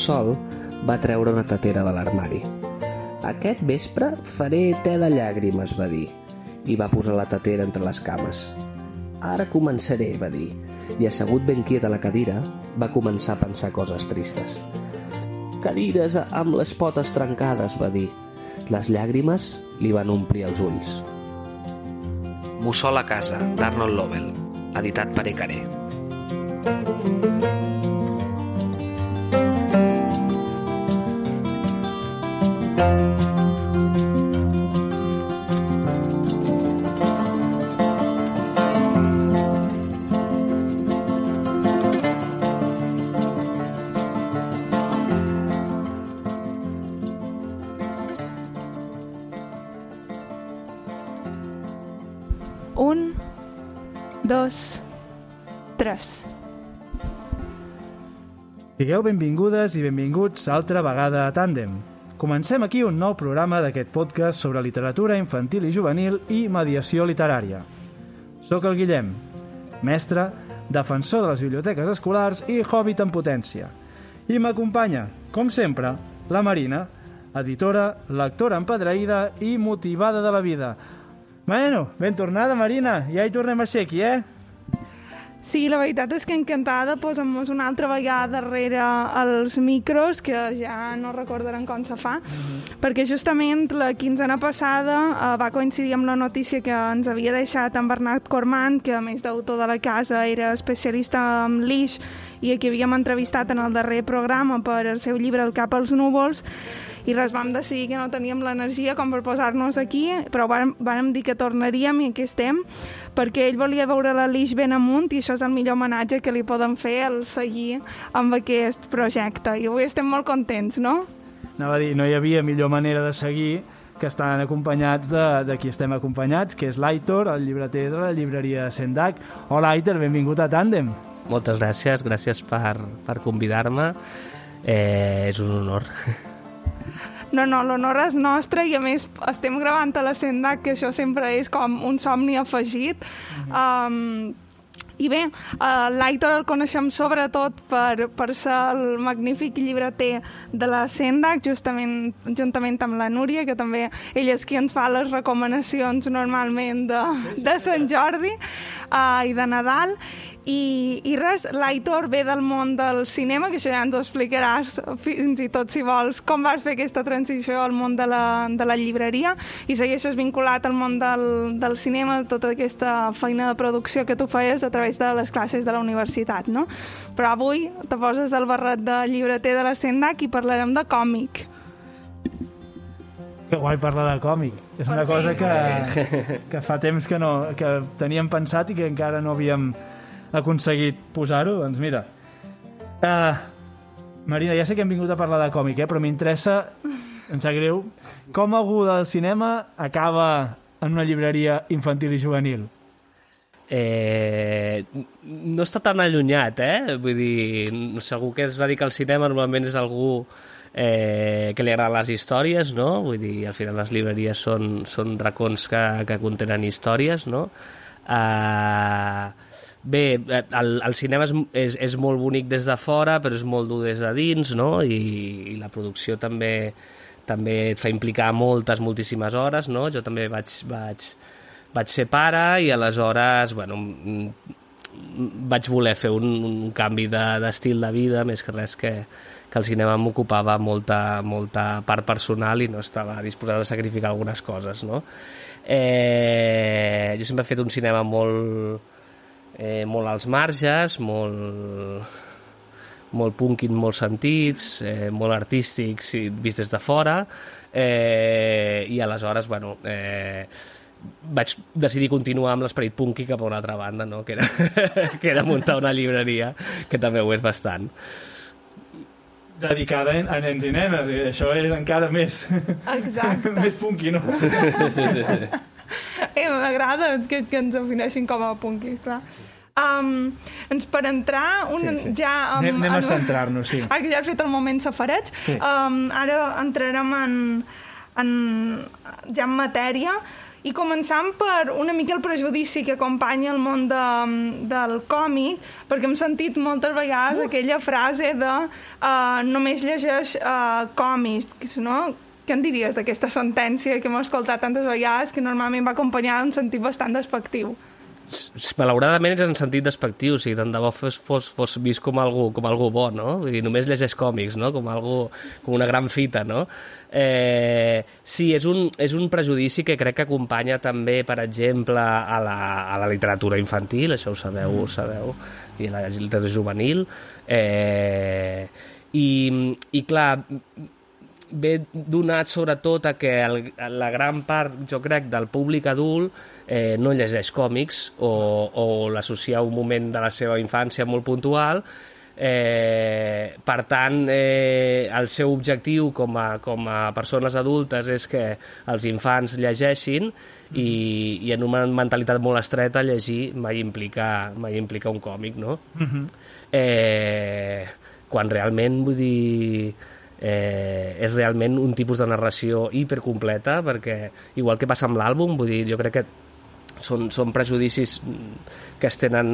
Mussol va treure una tatera de l'armari. Aquest vespre faré te de llàgrimes, va dir, i va posar la tatera entre les cames. Ara començaré, va dir, i assegut ben quiet a la cadira, va començar a pensar coses tristes. Cadires amb les potes trencades, va dir. Les llàgrimes li van omplir els ulls. Mussol a casa, d'Arnold Lovell, editat per Ecaré. Un, Sigueu benvingudes i benvinguts altra vegada a Tàndem. Comencem aquí un nou programa d'aquest podcast sobre literatura infantil i juvenil i mediació literària. Soc el Guillem, mestre, defensor de les biblioteques escolars i hobbit en potència. I m'acompanya, com sempre, la Marina, editora, lectora empadreïda i motivada de la vida. Bueno, ben tornada, Marina. Ja hi tornem a ser aquí, eh? Sí, la veritat és que encantada posem-nos una altra vegada darrere els micros, que ja no recordaran com se fa, perquè justament la quinzena passada eh, va coincidir amb la notícia que ens havia deixat en Bernat Cormant, que a més d'autor de la casa era especialista en l'ix i a qui havíem entrevistat en el darrer programa per el seu llibre El cap als núvols, i res, vam decidir que no teníem l'energia com per posar-nos aquí, però vam, vam dir que tornaríem i aquí estem, perquè ell volia veure la Lix ben amunt i això és el millor homenatge que li poden fer al seguir amb aquest projecte. I avui estem molt contents, no? Anava a dir, no hi havia millor manera de seguir que estan acompanyats de, de qui estem acompanyats, que és l'Aitor, el llibreter de la llibreria Sendac. Hola, Aitor, benvingut a Tàndem. Moltes gràcies, gràcies per, per convidar-me. Eh, és un honor. No, no, l'honor és nostre i a més estem gravant a la Sendac, que això sempre és com un somni afegit. Um, i bé, uh, l'Aitor el coneixem sobretot per, per ser el magnífic llibreter de la Sendac, justament, juntament amb la Núria, que també ell és qui ens fa les recomanacions normalment de, de Sant Jordi uh, i de Nadal. I, i res, l'Aitor ve del món del cinema, que això ja ens ho explicaràs fins i tot si vols, com vas fer aquesta transició al món de la, de la llibreria i segueixes vinculat al món del, del cinema, tota aquesta feina de producció que tu feies a través de les classes de la universitat, no? Però avui te poses el barret de llibreter de la Sendac i parlarem de còmic. Que guai parlar de còmic. És una cosa que, que fa temps que, no, que teníem pensat i que encara no havíem aconseguit posar-ho. Doncs mira, uh, Marina, ja sé que hem vingut a parlar de còmic, eh? però m'interessa, em sap greu, com algú del cinema acaba en una llibreria infantil i juvenil. Eh, no està tan allunyat, eh? Vull dir, algú que es dedica al cinema normalment és algú eh, que li agraden les històries, no? Vull dir, al final les llibreries són, són racons que, que contenen històries, no? Uh, bé, el, el cinema és, és, és molt bonic des de fora, però és molt dur des de dins, no? I, i la producció també també et fa implicar moltes, moltíssimes hores, no? Jo també vaig, vaig, vaig ser pare i aleshores, bueno, mm, vaig voler fer un, un canvi d'estil de, de vida, més que res que, que el cinema m'ocupava molta, molta part personal i no estava disposat a sacrificar algunes coses, no? Eh, jo sempre he fet un cinema molt, eh, molt als marges, molt, molt punk en molts sentits, eh, molt artístics i vist des de fora, eh, i aleshores, bueno, eh, vaig decidir continuar amb l'esperit punky cap a una altra banda, no? que, era, que era muntar una llibreria, que també ho és bastant. Dedicada a nens i nenes, i això és encara més, Exacte. més punky, no? sí, sí, sí. Eh, M'agrada que, que ens defineixin com a punky, clar. Um, ens per entrar un, Sí, sí. ja... Um, Anem, anem a en- centrar-nos, sí. Que ja has fet el moment safareig, Sí. um, ara entrarem en, en, ja en matèria I començant per una mica el prejudici que acompanya el món de, del còmic, perquè hem sentit moltes vegades uh. aquella frase de uh, només llegeix uh, còmics, no? Què en diries d'aquesta sentència que hem escoltat tantes vegades que normalment va acompanyar un sentit bastant despectiu? Malauradament és en sentit despectiu, o sigui, tant de bo fos, fos, fos vist com algú, com algú bo, no? Vull dir, només llegeix còmics, no? Com, algú, com una gran fita, no? Eh, sí, és un, és un prejudici que crec que acompanya també, per exemple, a la, a la literatura infantil, això ho sabeu, mm. ho sabeu, i a la literatura juvenil, eh, i, i clar, ve donat sobretot a que el, la gran part, jo crec, del públic adult eh, no llegeix còmics o, o l'associa a un moment de la seva infància molt puntual Eh, per tant, eh, el seu objectiu com a, com a persones adultes és que els infants llegeixin i, i en una mentalitat molt estreta llegir mai implica, mai implica un còmic, no? Uh -huh. eh, quan realment, vull dir, eh, és realment un tipus de narració hipercompleta perquè, igual que passa amb l'àlbum, vull dir, jo crec que són, són prejudicis que es tenen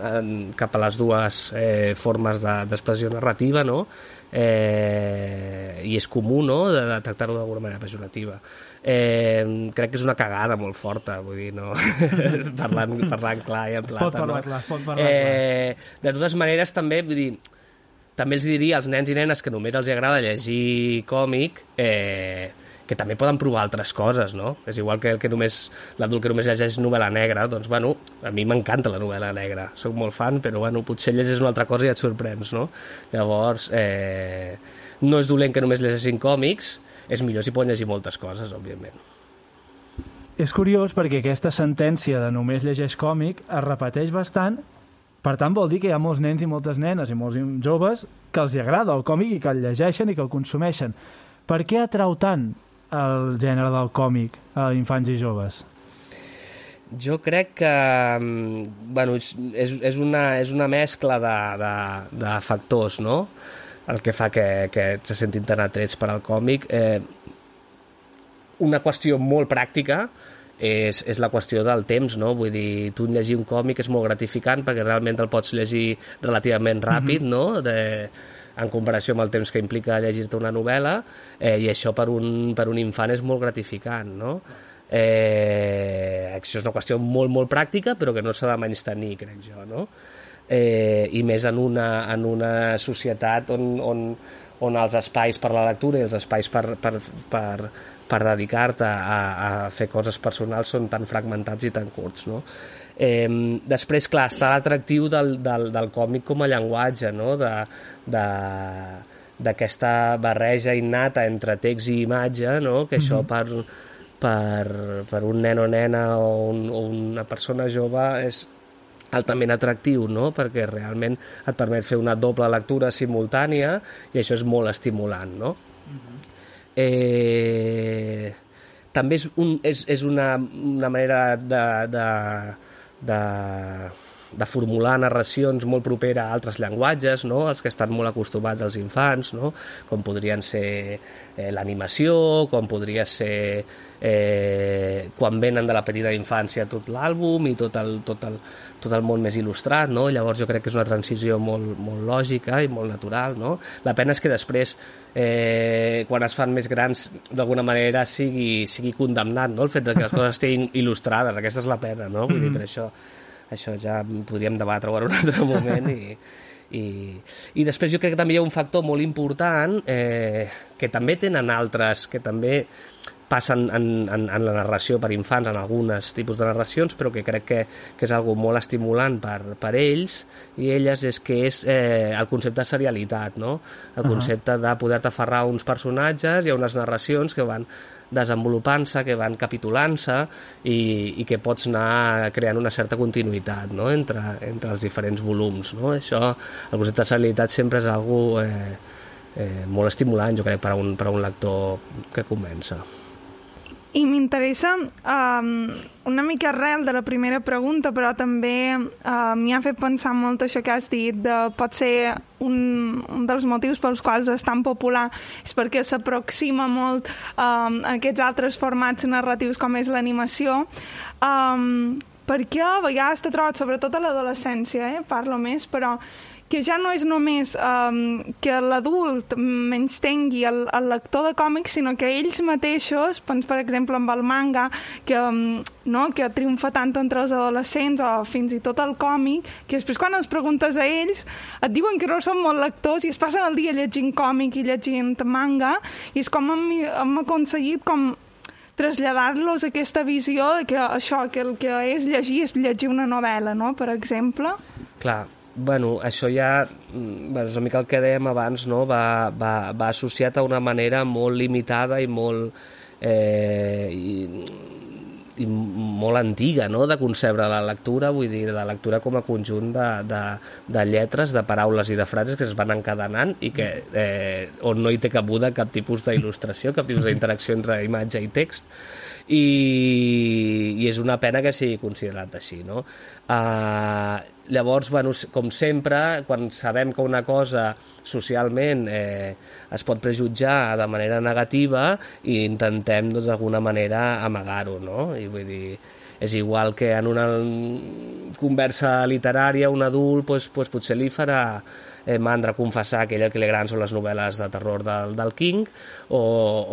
en, cap a les dues eh, formes d'expressió de, narrativa, no? Eh, i és comú no? de, de tractar-ho d'alguna manera pejorativa. Eh, crec que és una cagada molt forta, vull dir, no? parlant, parlant clar i en plata. Pot parlar no? clar, pot parlar eh, clar. De totes maneres, també, vull dir, també els diria als nens i nenes que només els agrada llegir còmic eh, que també poden provar altres coses, no? És igual que el que només l'adult que només llegeix novel·la negra, doncs, bueno, a mi m'encanta la novel·la negra, sóc molt fan, però, bueno, potser llegeix una altra cosa i et sorprens, no? Llavors, eh, no és dolent que només llegeixin còmics, és millor si poden llegir moltes coses, òbviament. És curiós perquè aquesta sentència de només llegeix còmic es repeteix bastant per tant, vol dir que hi ha molts nens i moltes nenes i molts joves que els agrada el còmic i que el llegeixen i que el consumeixen. Per què atrau tant el gènere del còmic a infants i joves? Jo crec que mm, bueno, és, és, una, és una mescla de, de, de factors, no? el que fa que, que se sentin tan atrets per al còmic. Eh, una qüestió molt pràctica és, és la qüestió del temps, no? Vull dir, tu llegir un còmic és molt gratificant perquè realment el pots llegir relativament ràpid, mm -hmm. no? De, en comparació amb el temps que implica llegir-te una novel·la, eh, i això per un, per un infant és molt gratificant, no? Eh, això és una qüestió molt, molt pràctica, però que no s'ha de menys tenir, crec jo, no? Eh, I més en una, en una societat on, on, on els espais per la lectura i els espais per, per, per, per dedicar-te a, a fer coses personals són tan fragmentats i tan curts, no? Eh, després, clar, està l'atractiu del, del, del còmic com a llenguatge, no? de, de, d'aquesta barreja innata entre text i imatge, no? que això mm -hmm. per, per, per un nen o nena o, un, o una persona jove és altament atractiu, no? perquè realment et permet fer una doble lectura simultània i això és molt estimulant. No? Mm -hmm. eh, també és, un, és, és una, una manera de, de, de, de formular narracions molt propera a altres llenguatges, no? els que estan molt acostumats als infants, no? com podrien ser eh, l'animació, com podria ser eh, quan venen de la petita infància tot l'àlbum i tot el, tot, el, tot el món més il·lustrat, no? llavors jo crec que és una transició molt, molt lògica i molt natural. No? La pena és que després, eh, quan es fan més grans, d'alguna manera sigui, sigui condemnat no? el fet de que les coses estiguin il·lustrades, aquesta és la pena, no? Vull dir, per això això ja podríem debatre-ho en un altre moment i, i, i després jo crec que també hi ha un factor molt important eh, que també tenen altres, que també passen en, en, en la narració per infants, en algunes tipus de narracions, però que crec que, que és algo molt estimulant per, per ells i elles, és que és eh, el concepte de serialitat, no? el concepte uh -huh. de poder-te aferrar a uns personatges i a unes narracions que van desenvolupant-se, que van capitulant-se i, i que pots anar creant una certa continuïtat no? entre, entre els diferents volums. No? Això, el concepte de serialitat sempre és algú eh, eh, molt estimulant, jo crec, per a un, per a un lector que comença. I m'interessa um, una mica arrel de la primera pregunta, però també uh, m'hi ha fet pensar molt això que has dit, de pot ser un, un dels motius pels quals és tan popular és perquè s'aproxima molt um, a aquests altres formats narratius com és l'animació. Um, perquè a vegades t'he trobat, sobretot a l'adolescència, eh, parlo més, però que ja no és només um, que l'adult menys tengui el, el lector de còmics, sinó que ells mateixos, doncs, per exemple, amb el manga, que, um, no, que triomfa tant entre els adolescents o fins i tot el còmic, que després quan els preguntes a ells et diuen que no són molt lectors i es passen el dia llegint còmic i llegint manga i és com hem, hem aconseguit com traslladar-los aquesta visió de que això, que el que és llegir és llegir una novel·la, no?, per exemple. Clar, bueno, això ja, mm, bueno, és una mica el que dèiem abans, no? va, va, va associat a una manera molt limitada i molt, eh, i, i molt antiga no? de concebre la lectura, vull dir, la lectura com a conjunt de, de, de lletres, de paraules i de frases que es van encadenant i que, eh, on no hi té cabuda cap tipus d'il·lustració, cap tipus d'interacció entre imatge i text, i, i és una pena que sigui considerat així, no? Uh, llavors, bueno, com sempre, quan sabem que una cosa socialment eh, es pot prejutjar de manera negativa i intentem doncs, d'alguna manera amagar-ho, no? I vull dir, és igual que en una conversa literària un adult pues, pues, potser li farà eh, mandra confessar que ell el que li agraden són les novel·les de terror del, del King o,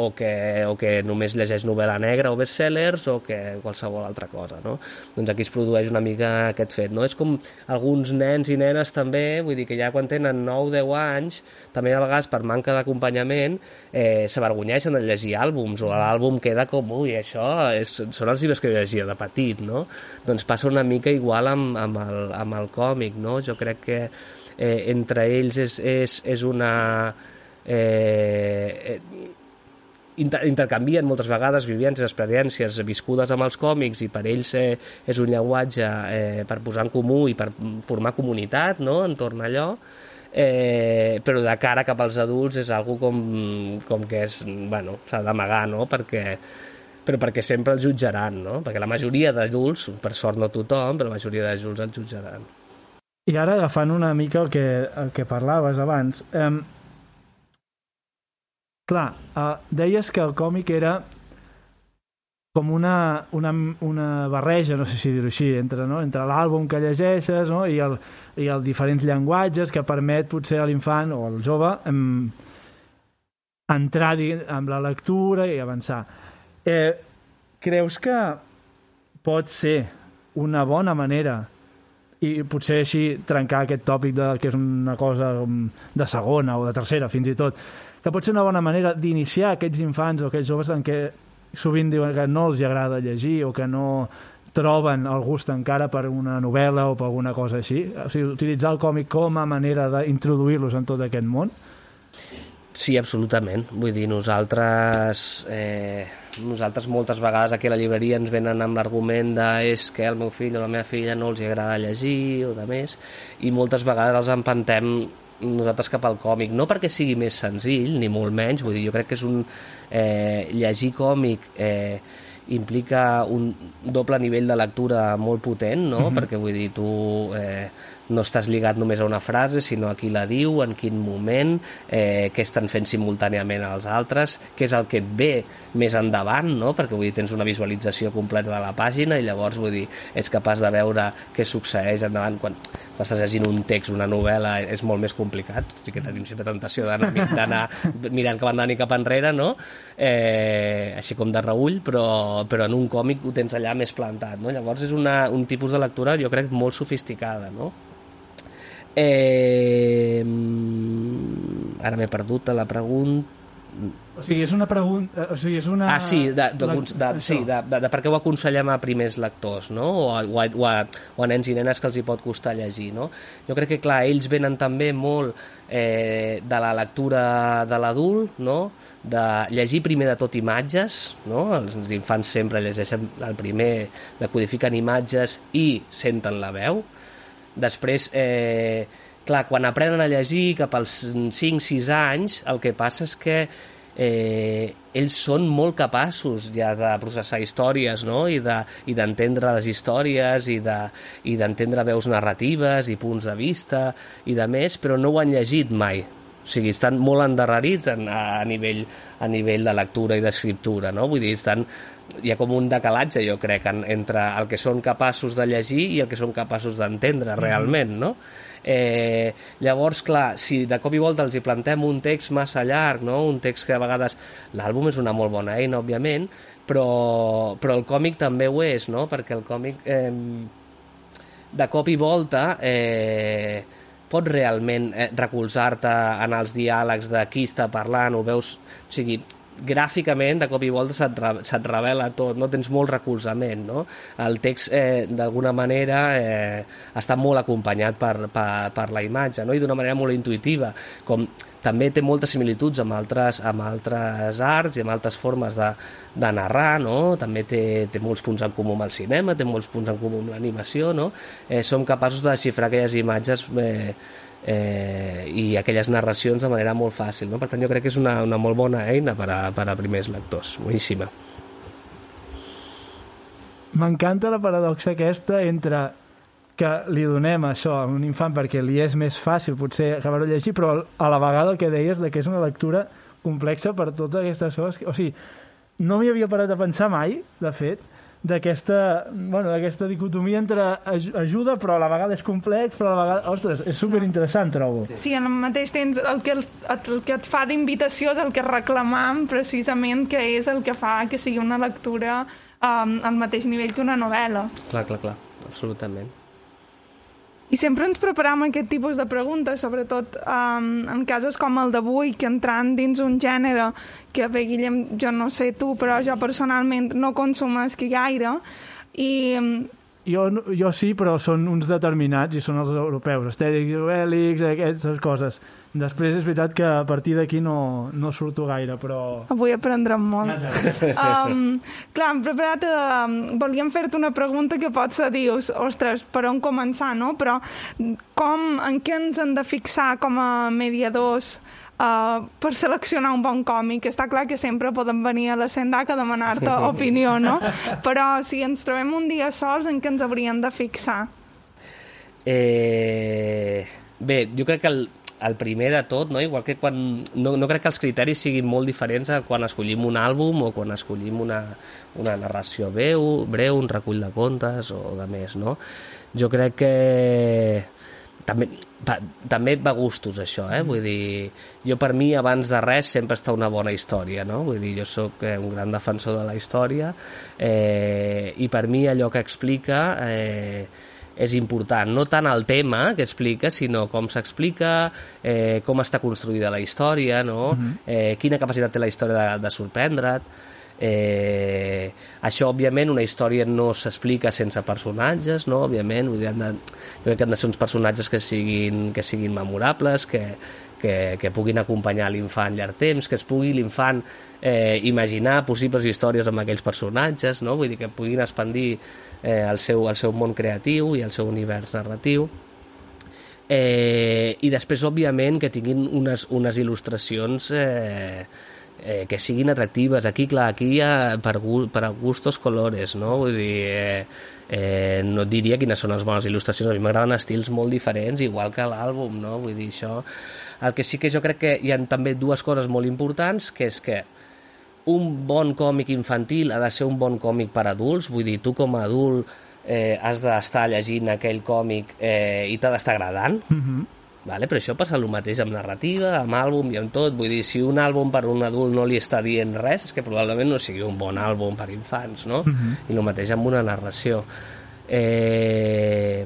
o, que, o que només llegeix novel·la negra o bestsellers o que qualsevol altra cosa, no? Doncs aquí es produeix una mica aquest fet, no? És com alguns nens i nenes també, vull dir que ja quan tenen 9-10 anys, també a vegades per manca d'acompanyament eh, s'avergonyeixen de llegir àlbums o l'àlbum queda com, ui, això és, són els llibres que llegia de petit, no? Doncs passa una mica igual amb, amb, el, amb el còmic, no? Jo crec que eh, entre ells és, és, és una... Eh, inter intercanvien moltes vegades vivències, experiències viscudes amb els còmics i per ells eh, és un llenguatge eh, per posar en comú i per formar comunitat no? entorn a allò eh, però de cara cap als adults és algo com, com que és, bueno, s'ha d'amagar, no? Perquè, però perquè sempre el jutjaran, no? Perquè la majoria d'adults, per sort no tothom, però la majoria d'adults el jutjaran. I ara agafant una mica el que, el que parlaves abans, eh, clar, eh, deies que el còmic era com una, una, una barreja, no sé si dir-ho així, entre, no? entre l'àlbum que llegeixes no? I, el, i els diferents llenguatges que permet potser a l'infant o al jove em, entrar amb la lectura i avançar. Eh, creus que pot ser una bona manera i potser així trencar aquest tòpic de que és una cosa de segona o de tercera, fins i tot, que pot ser una bona manera d'iniciar aquests infants o aquests joves en què sovint diuen que no els agrada llegir o que no troben el gust encara per una novel·la o per alguna cosa així. O sigui, utilitzar el còmic com a manera d'introduir-los en tot aquest món. Sí, absolutament. Vull dir, nosaltres... Eh, nosaltres moltes vegades aquí a la llibreria ens venen amb l'argument de és que el meu fill o la meva filla no els agrada llegir o de més, i moltes vegades els empantem nosaltres cap al còmic, no perquè sigui més senzill, ni molt menys, vull dir, jo crec que és un... Eh, llegir còmic eh, implica un doble nivell de lectura molt potent, no? Mm -hmm. Perquè vull dir, tu... Eh, no estàs lligat només a una frase, sinó a qui la diu, en quin moment, eh, què estan fent simultàniament els altres, què és el que et ve més endavant, no? perquè vull dir, tens una visualització completa de la pàgina i llavors vull dir, ets capaç de veure què succeeix endavant quan estàs llegint un text, una novel·la, és molt més complicat, sí que tenim sempre tentació d'anar mirant cap endavant i cap enrere, no? Eh, així com de reull, però, però en un còmic ho tens allà més plantat, no? Llavors és una, un tipus de lectura, jo crec, molt sofisticada, no? Eh, ara m'he perdut a la pregunta o sigui, és una pregunta... O sigui, és una... Ah, sí, de, de, de, de, sí de, de, de per què ho aconsellem a primers lectors, no? O a, o, a, o, a, o a nens i nenes que els hi pot costar llegir, no? Jo crec que, clar, ells venen també molt eh, de la lectura de l'adult, no? De llegir primer de tot imatges, no? Els infants sempre llegeixen el primer, decodifiquen imatges i senten la veu. Després... Eh, clar, quan aprenen a llegir cap als 5-6 anys, el que passa és que eh, ells són molt capaços ja de processar històries no? i d'entendre de, i les històries i d'entendre de, i veus narratives i punts de vista i de més, però no ho han llegit mai. O sigui, estan molt endarrerits en, a, a, nivell, a nivell de lectura i d'escriptura, no? Vull dir, estan, hi ha com un decalatge, jo crec, en, entre el que són capaços de llegir i el que són capaços d'entendre mm-hmm. realment, no? Eh, llavors, clar, si de cop i volta els hi plantem un text massa llarg, no? un text que a vegades... L'àlbum és una molt bona eina, òbviament, però, però el còmic també ho és, no? perquè el còmic eh, de cop i volta eh, pot realment eh, recolzar-te en els diàlegs de qui està parlant, o veus... O sigui, gràficament de cop i volta se't, re, se't revela tot, no tens molt recolzament, no? El text eh, d'alguna manera eh, està molt acompanyat per, per, per la imatge, no? I d'una manera molt intuïtiva, com també té moltes similituds amb altres, amb altres arts i amb altres formes de, de narrar, no? també té, té molts punts en comú amb el cinema, té molts punts en comú amb l'animació, no? eh, som capaços de desxifrar aquelles imatges eh, eh, i aquelles narracions de manera molt fàcil. No? Per tant, jo crec que és una, una molt bona eina per a, per a primers lectors. Boníssima. M'encanta la paradoxa aquesta entre que li donem això a un infant perquè li és més fàcil potser acabar-ho llegir, però a la vegada el que deies de que és una lectura complexa per totes aquestes coses. O sigui, no m'hi havia parat a pensar mai, de fet, d'aquesta bueno, dicotomia entre ajuda però a la vegada és complex però a la vegada, ostres, és superinteressant trobo Sí, en el mateix temps el que, el, el que et fa d'invitació és el que reclamam precisament que és el que fa que sigui una lectura um, al mateix nivell que una novel·la Clar, clar, clar, absolutament i sempre ens preparam aquest tipus de preguntes, sobretot um, en casos com el d'avui, que entrant dins un gènere que, bé, Guillem, jo no sé tu, però jo personalment no consumesc gaire, i jo, jo sí, però són uns determinats i són els europeus, estèrics, bèl·lics, aquestes coses. Després és veritat que a partir d'aquí no, no surto gaire, però... Avui aprendrem molt. um, clar, hem preparat... Um, volíem fer-te una pregunta que potser dius, ostres, per on començar, no? Però com, en què ens hem de fixar com a mediadors uh, per seleccionar un bon còmic. Està clar que sempre podem venir a la Sendac a demanar-te opinió, no? Però si ens trobem un dia sols, en què ens hauríem de fixar? Eh... Bé, jo crec que el, el primer de tot, no? igual que quan... No, no crec que els criteris siguin molt diferents quan escollim un àlbum o quan escollim una, una narració breu, breu, un recull de contes o de més, no? Jo crec que també, va, també va gustos això, eh? vull dir, jo per mi abans de res sempre està una bona història, no? vull dir, jo sóc eh, un gran defensor de la història eh, i per mi allò que explica eh, és important, no tant el tema que explica, sinó com s'explica, eh, com està construïda la història, no? Uh -huh. eh, quina capacitat té la història de, de sorprendre't, Eh, això, òbviament, una història no s'explica sense personatges, no? Òbviament, vull dir, han de, jo crec que han de ser uns personatges que siguin, que siguin memorables, que, que, que puguin acompanyar l'infant llarg temps, que es pugui l'infant eh, imaginar possibles històries amb aquells personatges, no? vull dir que puguin expandir eh, el, seu, el seu món creatiu i el seu univers narratiu. Eh, I després, òbviament, que tinguin unes, unes il·lustracions eh, eh, que siguin atractives. Aquí, clar, aquí hi ha per, per gustos colores, no? Vull dir, eh, eh, no et diria quines són les bones il·lustracions. A mi m'agraden estils molt diferents, igual que l'àlbum, no? Vull dir, això... El que sí que jo crec que hi ha també dues coses molt importants, que és que un bon còmic infantil ha de ser un bon còmic per adults, vull dir, tu com a adult eh, has d'estar llegint aquell còmic eh, i t'ha d'estar agradant, mm -hmm Vale? Però això passa el mateix amb narrativa, amb àlbum i amb tot. Vull dir, si un àlbum per un adult no li està dient res, és que probablement no sigui un bon àlbum per infants, no? Uh mhm. -huh. I el mateix amb una narració. Eh...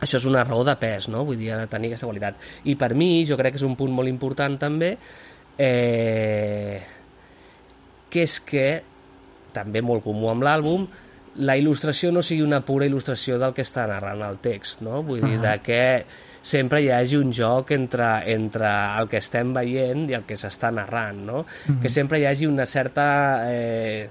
Això és una raó de pes, no? Vull dir, ha de tenir aquesta qualitat. I per mi, jo crec que és un punt molt important també, eh... que és que, també molt comú amb l'àlbum, la il·lustració no sigui una pura il·lustració del que està narrant el text, no? Vull dir, uh -huh. de que sempre hi hagi un joc entre, entre el que estem veient i el que s'està narrant, no? Mm -hmm. Que sempre hi hagi una certa... Eh,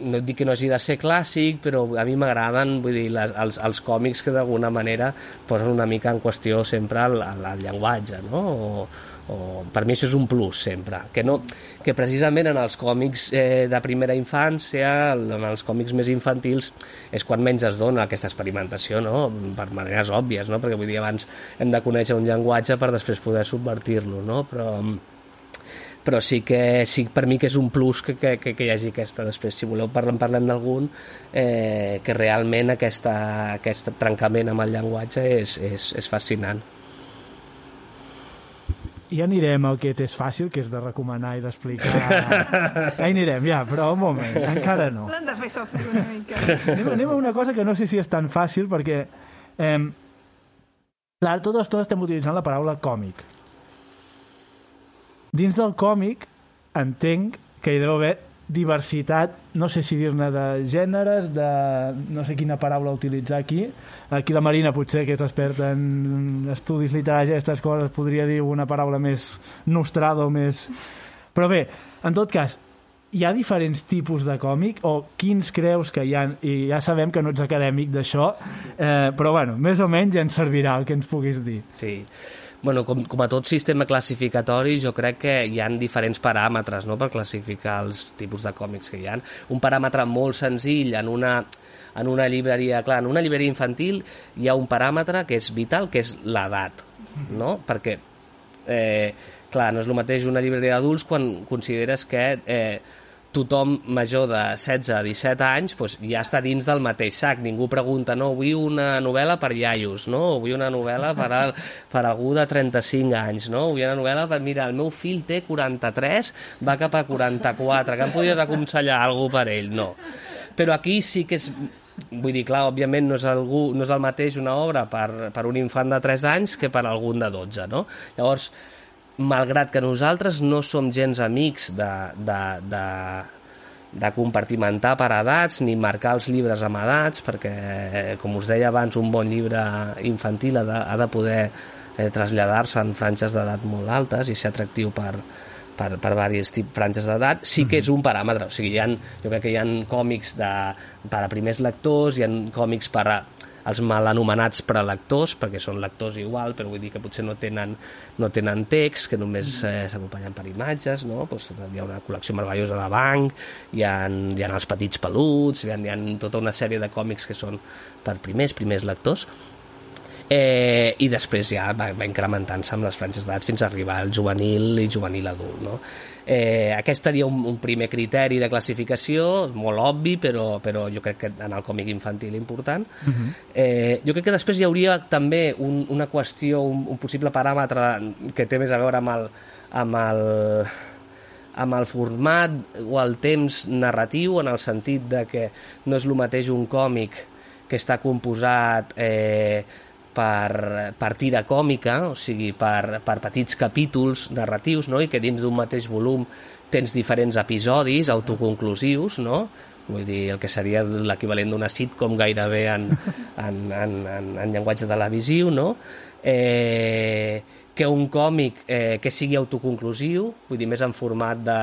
no et dic que no hagi de ser clàssic, però a mi m'agraden vull dir, les, els, els còmics que d'alguna manera posen una mica en qüestió sempre el, el, el llenguatge, no? O, o, per mi això és un plus sempre, que, no, que precisament en els còmics eh, de primera infància, en els còmics més infantils, és quan menys es dona aquesta experimentació, no? per maneres òbvies, no? perquè vull dir, abans hem de conèixer un llenguatge per després poder subvertir-lo, no? però però sí que sí, per mi que és un plus que, que, que, que hi hagi aquesta després si voleu parlem, parlem d'algun eh, que realment aquesta, aquest trencament amb el llenguatge és, és, és fascinant ja anirem al que és fàcil, que és de recomanar i d'explicar. Ja anirem, ja, però un moment, encara no. L'hem de fer sofrir una mica. Anem, anem a una cosa que no sé si és tan fàcil, perquè... Eh, clar, tota l'estona estem utilitzant la paraula còmic. Dins del còmic entenc que hi deu haver diversitat, no sé si dir-ne de gèneres, de no sé quina paraula utilitzar aquí. Aquí la Marina, potser que és experta en estudis literaris i aquestes coses, podria dir una paraula més nostrada o més... Però bé, en tot cas, hi ha diferents tipus de còmic o quins creus que hi ha? I ja sabem que no ets acadèmic d'això, eh, però bueno, més o menys ens servirà el que ens puguis dir. Sí. Bueno, com, com a tot sistema classificatori, jo crec que hi han diferents paràmetres no?, per classificar els tipus de còmics que hi ha. Un paràmetre molt senzill en una, en una llibreria, clar, en una llibreria infantil hi ha un paràmetre que és vital, que és l'edat, no? Perquè, eh, clar, no és el mateix una llibreria d'adults quan consideres que eh, tothom major de 16 a 17 anys doncs, ja està dins del mateix sac. Ningú pregunta, no, vull una novel·la per iaios, no? O vull una novel·la per, al, per algú de 35 anys, no? Vull una novel·la per... Mira, el meu fill té 43, va cap a 44, que em podries aconsellar alguna per ell? No. Però aquí sí que és vull dir, clar, òbviament no és, algú, no és el mateix una obra per, per un infant de 3 anys que per algun de 12, no? Llavors, malgrat que nosaltres no som gens amics de, de, de, de compartimentar per edats ni marcar els llibres amb edats perquè, com us deia abans, un bon llibre infantil ha de, ha de poder eh, traslladar-se en franges d'edat molt altes i ser atractiu per, per, per diversos tipus franges d'edat, sí que és un paràmetre. O sigui, hi ha, jo crec que hi ha còmics de, per a primers lectors, hi ha còmics per a els mal anomenats prelectors, perquè són lectors igual, però vull dir que potser no tenen, no tenen text, que només eh, s'acompanyen per imatges, no? pues, hi ha una col·lecció meravellosa de banc, hi ha, hi ha els petits peluts, hi ha, hi ha tota una sèrie de còmics que són per primers, primers lectors, eh, i després ja va, va incrementant-se amb les franges d'edat fins a arribar al juvenil i juvenil adult. No? Eh, aquest seria un, un primer criteri de classificació, molt obvi, però, però jo crec que en el còmic infantil important. Uh -huh. eh, jo crec que després hi hauria també un, una qüestió, un, un possible paràmetre que té més a veure amb el, amb el, amb el format o el temps narratiu, en el sentit de que no és el mateix un còmic que està composat eh, per, tira còmica, o sigui, per, per petits capítols narratius, no? i que dins d'un mateix volum tens diferents episodis autoconclusius, no? vull dir, el que seria l'equivalent d'una sitcom gairebé en, en, en, en, en llenguatge televisiu, no? Eh, que un còmic eh, que sigui autoconclusiu, vull dir, més en format de,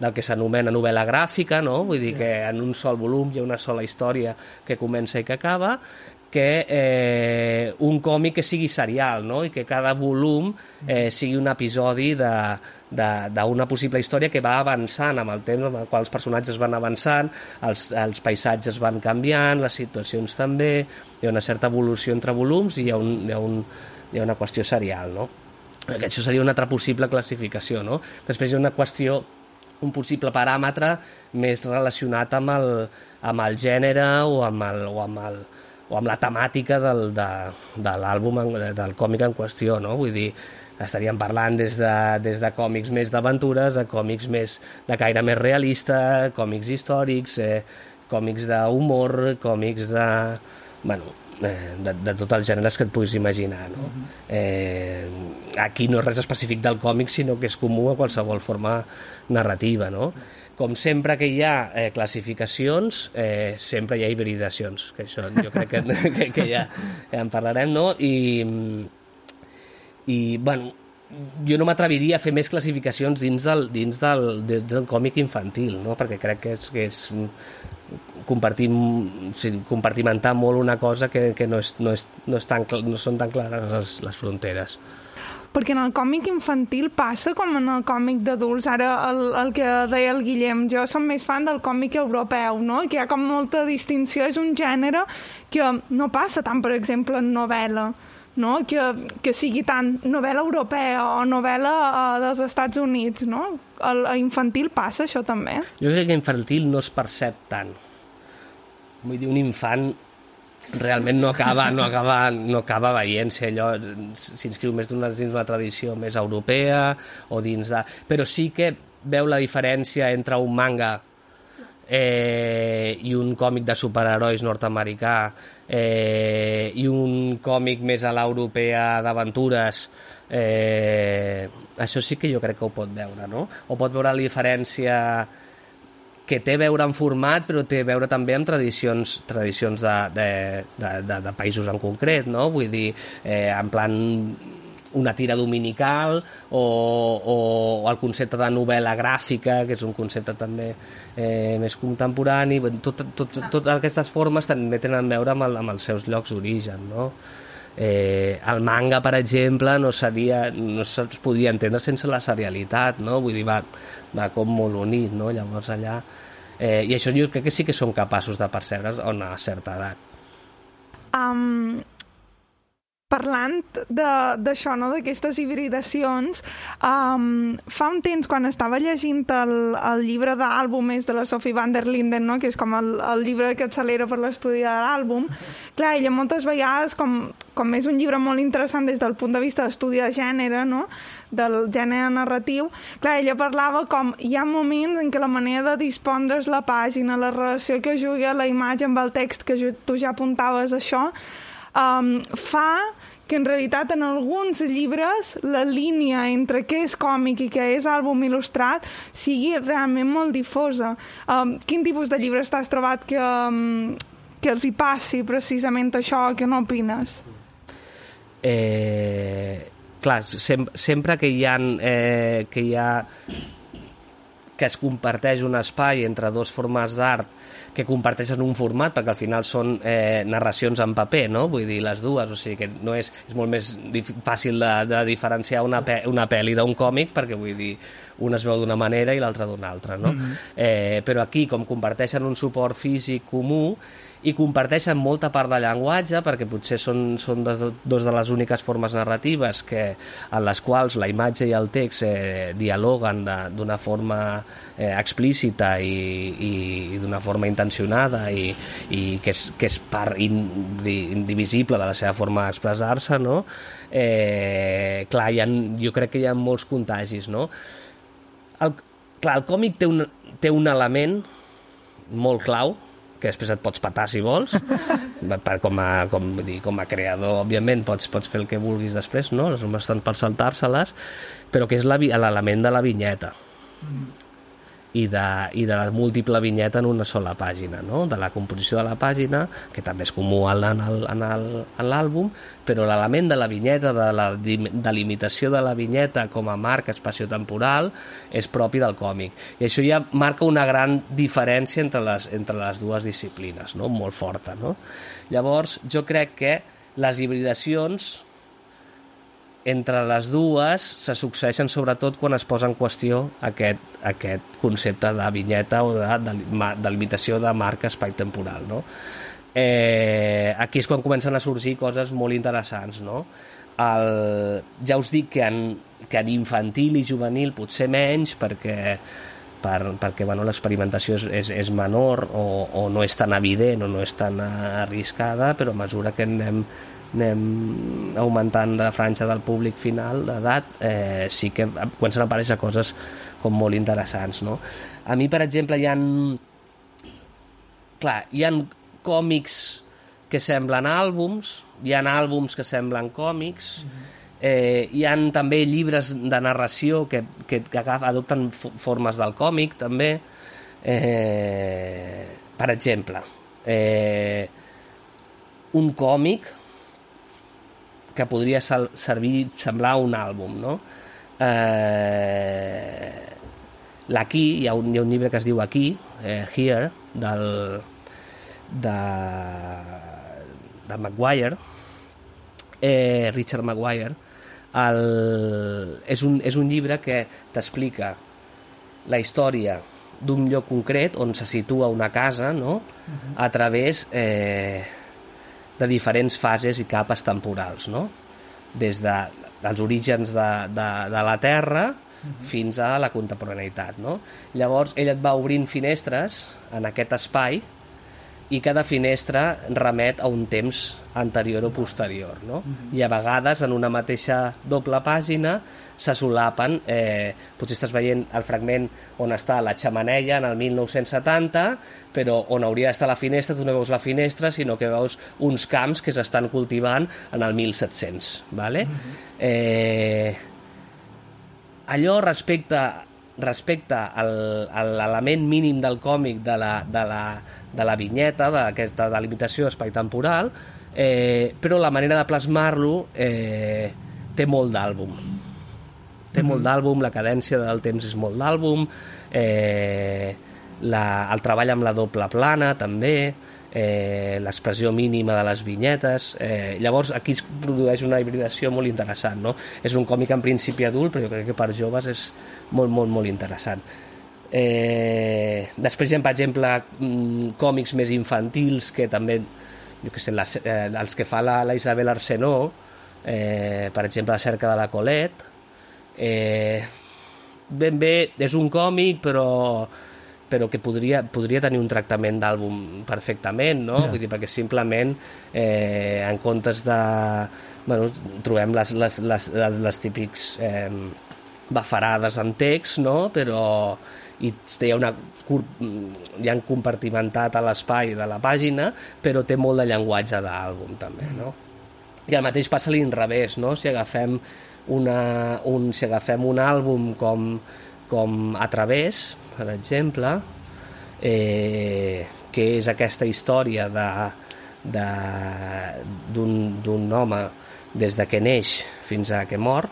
del que s'anomena novel·la gràfica, no? vull dir que en un sol volum hi ha una sola història que comença i que acaba, que eh, un còmic que sigui serial, no? i que cada volum eh, sigui un episodi d'una possible història que va avançant amb el temps, amb el qual els personatges van avançant, els, els paisatges van canviant, les situacions també, hi ha una certa evolució entre volums i hi ha, un, hi ha, un, hi ha una qüestió serial. No? Això seria una altra possible classificació. No? Després hi ha una qüestió un possible paràmetre més relacionat amb el, amb el gènere o amb el, o amb el, o amb la temàtica del, de, de l'àlbum, del còmic en qüestió, no? Vull dir, estaríem parlant des de, des de còmics més d'aventures a còmics més de caire més realista, còmics històrics, eh, còmics d'humor, còmics de... Bueno, eh, de, de tots els gèneres que et puguis imaginar. No? Eh, aquí no és res específic del còmic, sinó que és comú a qualsevol forma narrativa. No? Com sempre que hi ha eh, classificacions, eh, sempre hi ha hibridacions, que això jo crec que, que, que ja, en parlarem, no? I, i bueno, jo no m'atreviria a fer més classificacions dins del, dins del, dins del còmic infantil, no? perquè crec que és, que és compartim, sí, compartimentar molt una cosa que, que no, és, no, és, no, és tan, no són tan clares les, les fronteres perquè en el còmic infantil passa com en el còmic d'adults. Ara, el, el que deia el Guillem, jo som més fan del còmic europeu, no? que hi ha com molta distinció, és un gènere que no passa tant, per exemple, en novel·la no? que, que sigui tant novel·la europea o novel·la uh, dels Estats Units, no? El, a infantil passa això també? Jo crec que infantil no es percep tant. Vull dir, un infant realment no acaba, no acaba, no acaba veient-se allò, s'inscriu més dins d'una tradició més europea o dins de... Però sí que veu la diferència entre un manga eh, i un còmic de superherois nord-americà eh, i un còmic més a l'europea d'aventures eh, això sí que jo crec que ho pot veure no? o pot veure la diferència que té a veure en format però té a veure també amb tradicions, tradicions de, de, de, de, de països en concret no? vull dir, eh, en plan una tira dominical o, o, o el concepte de novel·la gràfica, que és un concepte també eh, més contemporani. Tot, tot, totes aquestes formes també tenen a veure amb, el, amb els seus llocs d'origen, no? Eh, el manga, per exemple, no, seria, no es podria entendre sense la serialitat, no? Vull dir, va, va com molt unit, no? Llavors allà... Eh, I això jo crec que sí que són capaços de percebre a una certa edat. Um, parlant d'això, no? d'aquestes hibridacions, um, fa un temps, quan estava llegint el, el llibre d'àlbum de la Sophie van der Linden, no? que és com el, el llibre que accelera per l'estudi de l'àlbum, clar, ella moltes vegades, com, com és un llibre molt interessant des del punt de vista d'estudi de gènere, no? del gènere narratiu, clar, ella parlava com hi ha moments en què la manera de dispondre's la pàgina, la relació que juga la imatge amb el text, que tu ja apuntaves això, um, fa que en realitat en alguns llibres la línia entre què és còmic i què és àlbum il·lustrat sigui realment molt difosa. Um, quin tipus de llibres t'has trobat que, um, que els hi passi precisament això? que no opines? Eh, clar, sem sempre que hi ha, eh, que hi ha que es comparteix un espai entre dos formes d'art que comparteixen un format, perquè al final són eh, narracions en paper, no? Vull dir, les dues, o sigui que no és, és molt més fàcil de, de diferenciar una, pe una pel·li d'un còmic, perquè vull dir, una es veu d'una manera i l'altra d'una altra, no? Mm -hmm. eh, però aquí, com comparteixen un suport físic comú, i comparteixen molta part del llenguatge perquè potser són, són dos, dos de les úniques formes narratives que, en les quals la imatge i el text eh, dialoguen d'una forma eh, explícita i, i, i d'una forma intencionada i, i que, és, que és part indivisible de la seva forma d'expressar-se no? eh, clar, ha, jo crec que hi ha molts contagis no? el, clar, el còmic té un, té un element molt clau que després et pots patar si vols per, com, a, com, dir, com a creador òbviament pots, pots fer el que vulguis després no? les estan per saltar-se-les però que és l'element de la vinyeta mm i de, i de la múltiple vinyeta en una sola pàgina, no? de la composició de la pàgina, que també és comú en l'àlbum, però l'element de la vinyeta, de la delimitació de la vinyeta com a marc espaciotemporal, és propi del còmic. I això ja marca una gran diferència entre les, entre les dues disciplines, no? molt forta. No? Llavors, jo crec que les hibridacions entre les dues se succeeixen sobretot quan es posa en qüestió aquest, aquest concepte de vinyeta o de, de, de limitació de marca espai-temporal. No? Eh, aquí és quan comencen a sorgir coses molt interessants. No? El, ja us dic que en, que en infantil i juvenil potser menys perquè per, perquè bueno, l'experimentació és, és, és menor o, o no és tan evident o no és tan arriscada, però a mesura que anem anem augmentant la franja del públic final d'edat, eh, sí que comencen a aparèixer coses com molt interessants, no? A mi, per exemple, hi han... Clar, hi han còmics que semblen àlbums, hi han àlbums que semblen còmics, eh, hi han també llibres de narració que, que, que adopten formes del còmic, també. Eh, per exemple, eh, un còmic que podria sal, servir, semblar un àlbum, no? Eh, L'Aquí, hi, ha un, hi ha un llibre que es diu Aquí, eh, Here, del, de, de Maguire, eh, Richard Maguire, el, és, un, és un llibre que t'explica la història d'un lloc concret on se situa una casa no? a través eh, de diferents fases i capes temporals, no? des de, dels orígens de, de, de la Terra fins a la contemporaneïtat. No? Llavors, ell et va obrint finestres en aquest espai i cada finestra remet a un temps anterior o posterior. No? I a vegades en una mateixa doble pàgina se solapen, eh, potser estàs veient el fragment on està la xamaneia en el 1970, però on hauria d'estar la finestra, tu no veus la finestra, sinó que veus uns camps que s'estan cultivant en el 1700. Vale? eh, allò respecte respecte al, a l'element mínim del còmic de la, de la, de la vinyeta, d'aquesta delimitació espai temporal, eh, però la manera de plasmar-lo eh, té molt d'àlbum. Té molt d'àlbum, la cadència del temps és molt d'àlbum, eh, la, el treball amb la doble plana també, eh, l'expressió mínima de les vinyetes. Eh, llavors aquí es produeix una hibridació molt interessant. No? És un còmic en principi adult, però jo crec que per joves és molt, molt, molt interessant. Eh, després hi ha, per exemple, mm, còmics més infantils que també, jo que sé, les, eh, els que fa la, la Isabel Arsenó, eh, per exemple, La cerca de la Colette, eh, ben bé, és un còmic, però però que podria, podria tenir un tractament d'àlbum perfectament, no? Ja. Vull dir, perquè simplement eh, en comptes de... Bueno, trobem les, les, les, les típics eh, bafarades en text, no? Però i hi ha, una, hi ha compartimentat a l'espai de la pàgina, però té molt de llenguatge d'àlbum també, no? I el mateix passa a l'inrevés, no? Si agafem, una, un, si agafem un àlbum com, com A través, per exemple, eh, que és aquesta història de de- d'un d'un home des de que neix fins a que mor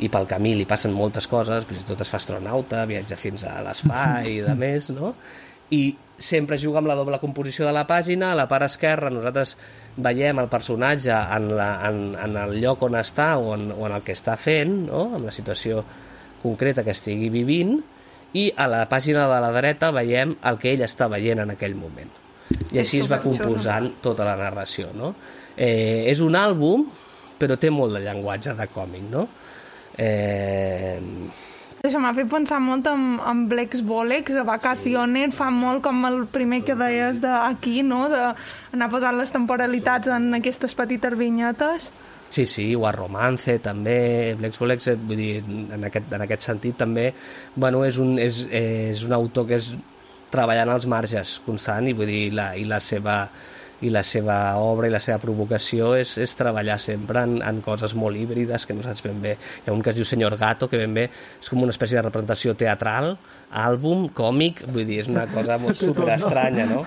i pel camí li passen moltes coses, fins i tot es fa astronauta, viatja fins a l'espai i de més, no? I sempre juga amb la doble composició de la pàgina, a la part esquerra nosaltres veiem el personatge en, la, en, en el lloc on està o en, o en el que està fent, no? en la situació concreta que estigui vivint, i a la pàgina de la dreta veiem el que ell està veient en aquell moment. I així es va composant tota la narració, no? Eh, és un àlbum, però té molt de llenguatge de còmic, no? Eh, Això m'ha fet pensar molt en, en Blex Bolex, de Vacaciones, fa molt com el primer que deies d'aquí, no? d'anar posant les temporalitats en aquestes petites vinyetes. Sí, sí, o a Romance també, Blex Bolex, eh, vull dir, en aquest, en aquest sentit també, bueno, és un, és, és un autor que és treballant als marges constant i vull dir, la, i la seva i la seva obra i la seva provocació és, és treballar sempre en, en coses molt híbrides que no saps ben bé. Hi ha un que es diu Senyor Gato, que ben bé és com una espècie de representació teatral, àlbum, còmic, vull dir, és una cosa molt superestranya, no?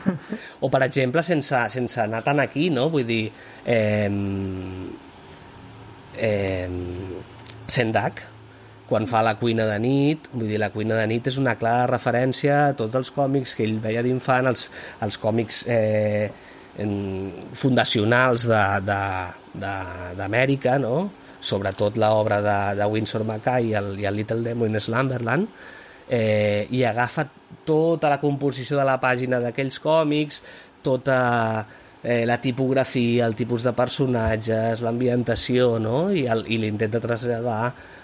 O, per exemple, sense, sense anar tan aquí, no? Vull dir, eh, eh, Sendak, quan fa la cuina de nit, vull dir, la cuina de nit és una clara referència a tots els còmics que ell veia d'infant, els, els còmics eh, fundacionals d'Amèrica, no? sobretot l'obra de, de Winsor Mackay i el, i el Little Nemo in Slumberland, eh, i agafa tota la composició de la pàgina d'aquells còmics, tota eh, la tipografia, el tipus de personatges, l'ambientació, no? I, el, i l'intenta traslladar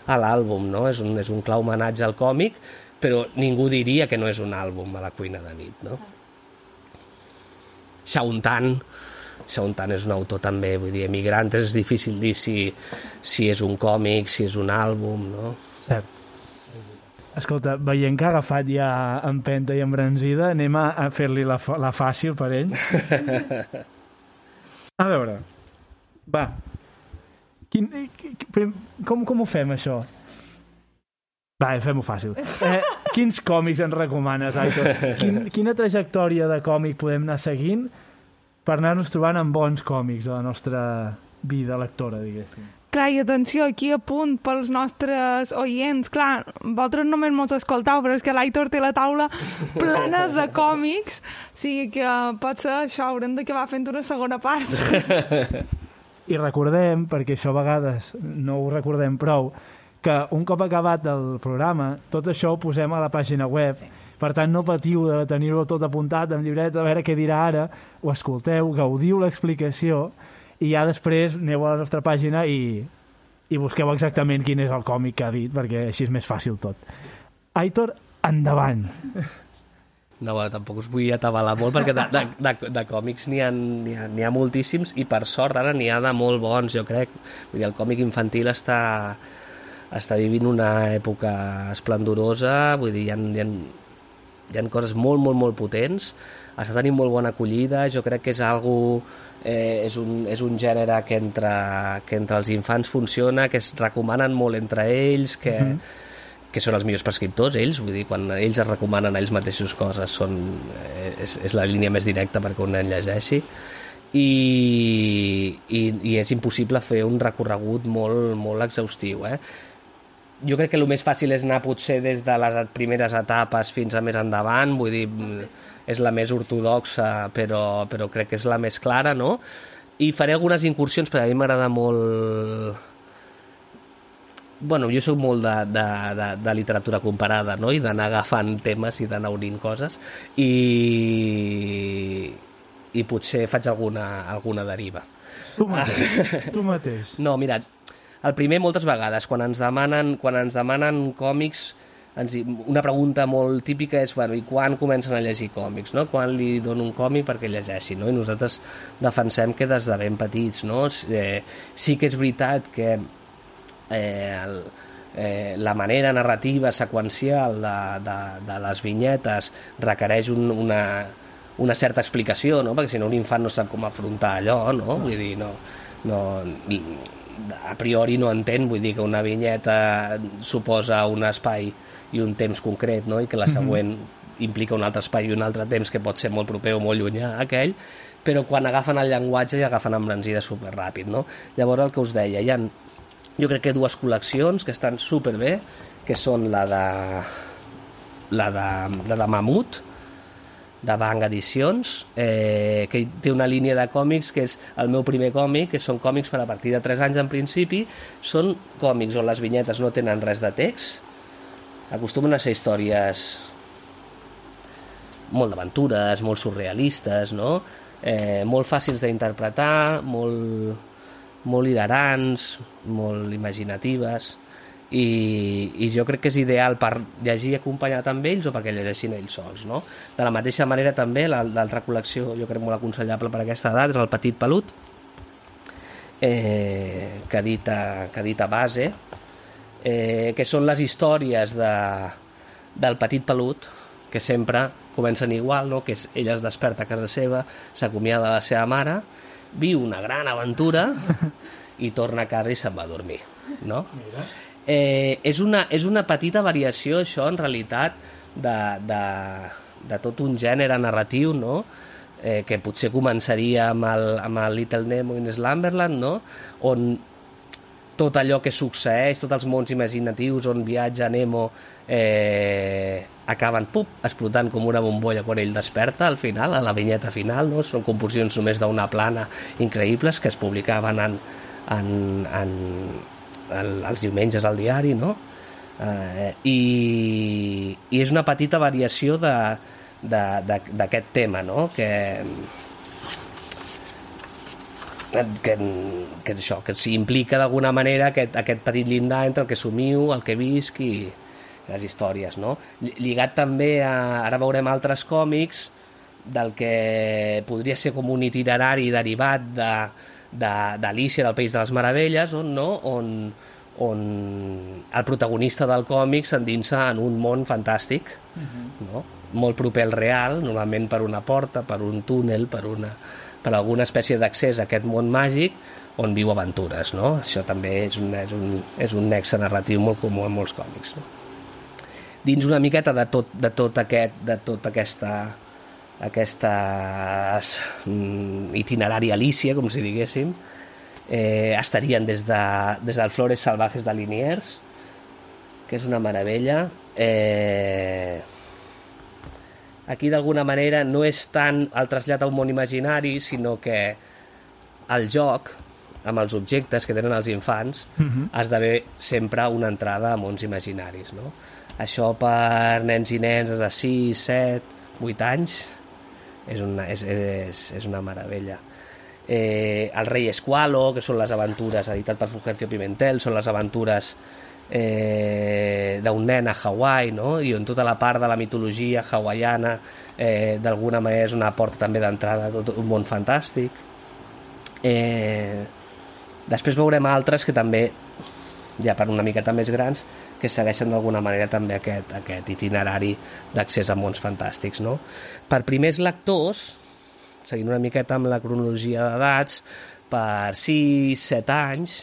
a l'àlbum, no? És un, és un clar homenatge al còmic, però ningú diria que no és un àlbum a la cuina de nit, no? Shaun Tan, Shaun Tan és un autor també, vull dir, emigrant, és difícil dir si, si és un còmic, si és un àlbum, no? Cert. Escolta, veient que ha agafat ja empenta i embranzida, anem a, a fer-li la, la fàcil per ell. A veure, va. Quin, qui- qui- prim- com, com ho fem, això? Va, fem-ho fàcil. Eh, quins còmics ens recomanes, Aitor? Quin, quina trajectòria de còmic podem anar seguint per anar-nos trobant amb bons còmics a la nostra vida lectora, diguéssim. Clar, i atenció, aquí a punt pels nostres oients. Clar, vosaltres només mos escoltau, però és que l'Aitor té la taula plena de còmics, o sigui que potser això haurem d'acabar fent una segona part. I recordem, perquè això a vegades no ho recordem prou, que un cop acabat el programa, tot això ho posem a la pàgina web. Per tant, no patiu de tenir-ho tot apuntat en llibret, a veure què dirà ara, ho escolteu, gaudiu l'explicació i ja després aneu a la nostra pàgina i, i busqueu exactament quin és el còmic que ha dit, perquè així és més fàcil tot. Aitor, endavant. No, bueno, tampoc us vull atabalar molt perquè de, de, de, de còmics n'hi ha, ha, ha moltíssims i per sort ara n'hi ha de molt bons, jo crec. Vull dir, el còmic infantil està, està vivint una època esplendorosa, vull dir, hi ha, hi ha, hi ha coses molt, molt, molt potents, està tenint molt bona acollida, jo crec que és algo eh, és, un, és un gènere que entre, que entre els infants funciona, que es recomanen molt entre ells, que, uh -huh. que són els millors prescriptors, ells, vull dir, quan ells es recomanen a ells mateixos coses, són, eh, és, és la línia més directa perquè un nen llegeixi, i, i, i és impossible fer un recorregut molt, molt exhaustiu, eh? Jo crec que el més fàcil és anar potser des de les primeres etapes fins a més endavant, vull dir, és la més ortodoxa, però, però crec que és la més clara, no? I faré algunes incursions, perquè a mi m'agrada molt... Bueno, jo sóc molt de, de, de, de literatura comparada, no? I d'anar agafant temes i d'anar unint coses. I, i potser faig alguna, alguna deriva. Tu mateix, tu mateix. No, mira, el primer moltes vegades, quan ens demanen, quan ens demanen còmics, ens, una pregunta molt típica és bueno, i quan comencen a llegir còmics, no? quan li dono un còmic perquè llegeixi, no? i nosaltres defensem que des de ben petits, no? Eh, sí que és veritat que eh, el, eh, la manera narrativa seqüencial de, de, de les vinyetes requereix un, una, una certa explicació, no? perquè si no un infant no sap com afrontar allò, no? vull dir, no, no, a priori no entén, vull dir que una vinyeta suposa un espai i un temps concret, no? i que la mhm. següent mm -hmm. implica un altre espai i un altre temps que pot ser molt proper o molt llunyà a aquell, però quan agafen el llenguatge ja agafen embranzida superràpid, no? Llavors el que us deia, hi ha, jo crec que dues col·leccions que estan superbé, que són la de la de, la de Mamut, de Bang Edicions, eh, que té una línia de còmics que és el meu primer còmic, que són còmics per a partir de 3 anys en principi, són còmics on les vinyetes no tenen res de text, acostumen a ser històries molt d'aventures, molt surrealistes, no? eh, molt fàcils d'interpretar, molt, molt hilarants, molt imaginatives, i, i jo crec que és ideal per llegir acompanyat amb ells o perquè llegeixin ells sols no? de la mateixa manera també l'altra col·lecció jo crec molt aconsellable per aquesta edat és el Petit Pelut eh, que, edita, que edita base eh, que són les històries de, del Petit Pelut que sempre comencen igual no? que és, ella es desperta a casa seva s'acomiada de la seva mare viu una gran aventura i torna a casa i se'n va a dormir no? Mira eh, és, una, és una petita variació, això, en realitat, de, de, de tot un gènere narratiu, no?, eh, que potser començaria amb el, amb el Little Nemo in Slumberland, no?, on tot allò que succeeix, tots els mons imaginatius on viatja Nemo eh, acaben pup, explotant com una bombolla quan ell desperta al final, a la vinyeta final, no? són composicions només d'una plana increïbles que es publicaven en, en, en, el, els diumenges al diari, no? Eh, i, I és una petita variació d'aquest tema, no? Que, que, que això, que implica d'alguna manera aquest, aquest petit llindar entre el que somiu, el que visc i les històries, no? Lligat també a... Ara veurem altres còmics del que podria ser com un itinerari derivat de, d'Alícia del País de les Meravelles, on, no? on, on el protagonista del còmic s'endinsa en un món fantàstic, uh mhm. -huh. no? molt proper al real, normalment per una porta, per un túnel, per, una, per alguna espècie d'accés a aquest món màgic, on viu aventures. No? Això també és un, és, un, és un nexe narratiu molt comú en molts còmics. No? Dins una miqueta de tot, de tot aquest, de tota aquesta aquesta mm, itinerari Alícia, com si diguéssim, eh, estarien des, de, des del Flores Salvajes de Liniers, que és una meravella. Eh, aquí d'alguna manera no és tant el trasllat a un món imaginari, sinó que el joc, amb els objectes que tenen els infants, uh -huh. esdevé sempre una entrada a mons imaginaris. No? Això per nens i nens de 6, 7, 8 anys és una, és, és, és una meravella. Eh, el rei Esqualo, que són les aventures, editat per Fulgencio Pimentel, són les aventures eh, d'un nen a Hawaii, no? i on tota la part de la mitologia hawaiana eh, d'alguna manera és una porta també d'entrada a tot un món fantàstic. Eh, després veurem altres que també, ja per una miqueta més grans, que segueixen d'alguna manera també aquest, aquest itinerari d'accés a mons fantàstics. No? Per primers lectors, seguint una miqueta amb la cronologia d'edats, per 6-7 anys,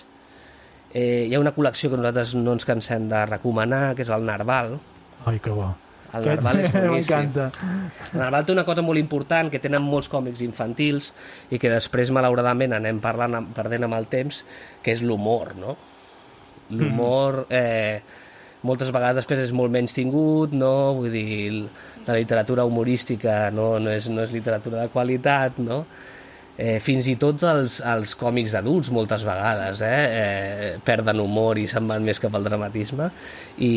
eh, hi ha una col·lecció que nosaltres no ens cansem de recomanar, que és el Narval. Ai, que bo. El Narval és boníssim. El Narval té una cosa molt important, que tenen molts còmics infantils i que després, malauradament, anem parlant, perdent amb el temps, que és l'humor, no? L'humor... Eh, moltes vegades després és molt menys tingut, no? Vull dir, la literatura humorística no, no, és, no és literatura de qualitat, no? Eh, fins i tot els, els còmics d'adults moltes vegades eh, eh, perden humor i se'n van més cap al dramatisme i,